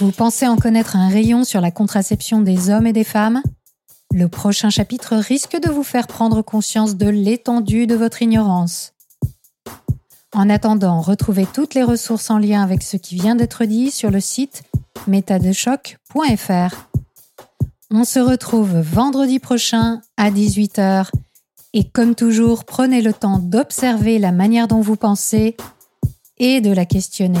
Vous pensez en connaître un rayon sur la contraception des hommes et des femmes? Le prochain chapitre risque de vous faire prendre conscience de l'étendue de votre ignorance. En attendant, retrouvez toutes les ressources en lien avec ce qui vient d'être dit sur le site métadechoc.fr. On se retrouve vendredi prochain à 18h et comme toujours, prenez le temps d'observer la manière dont vous pensez et de la questionner.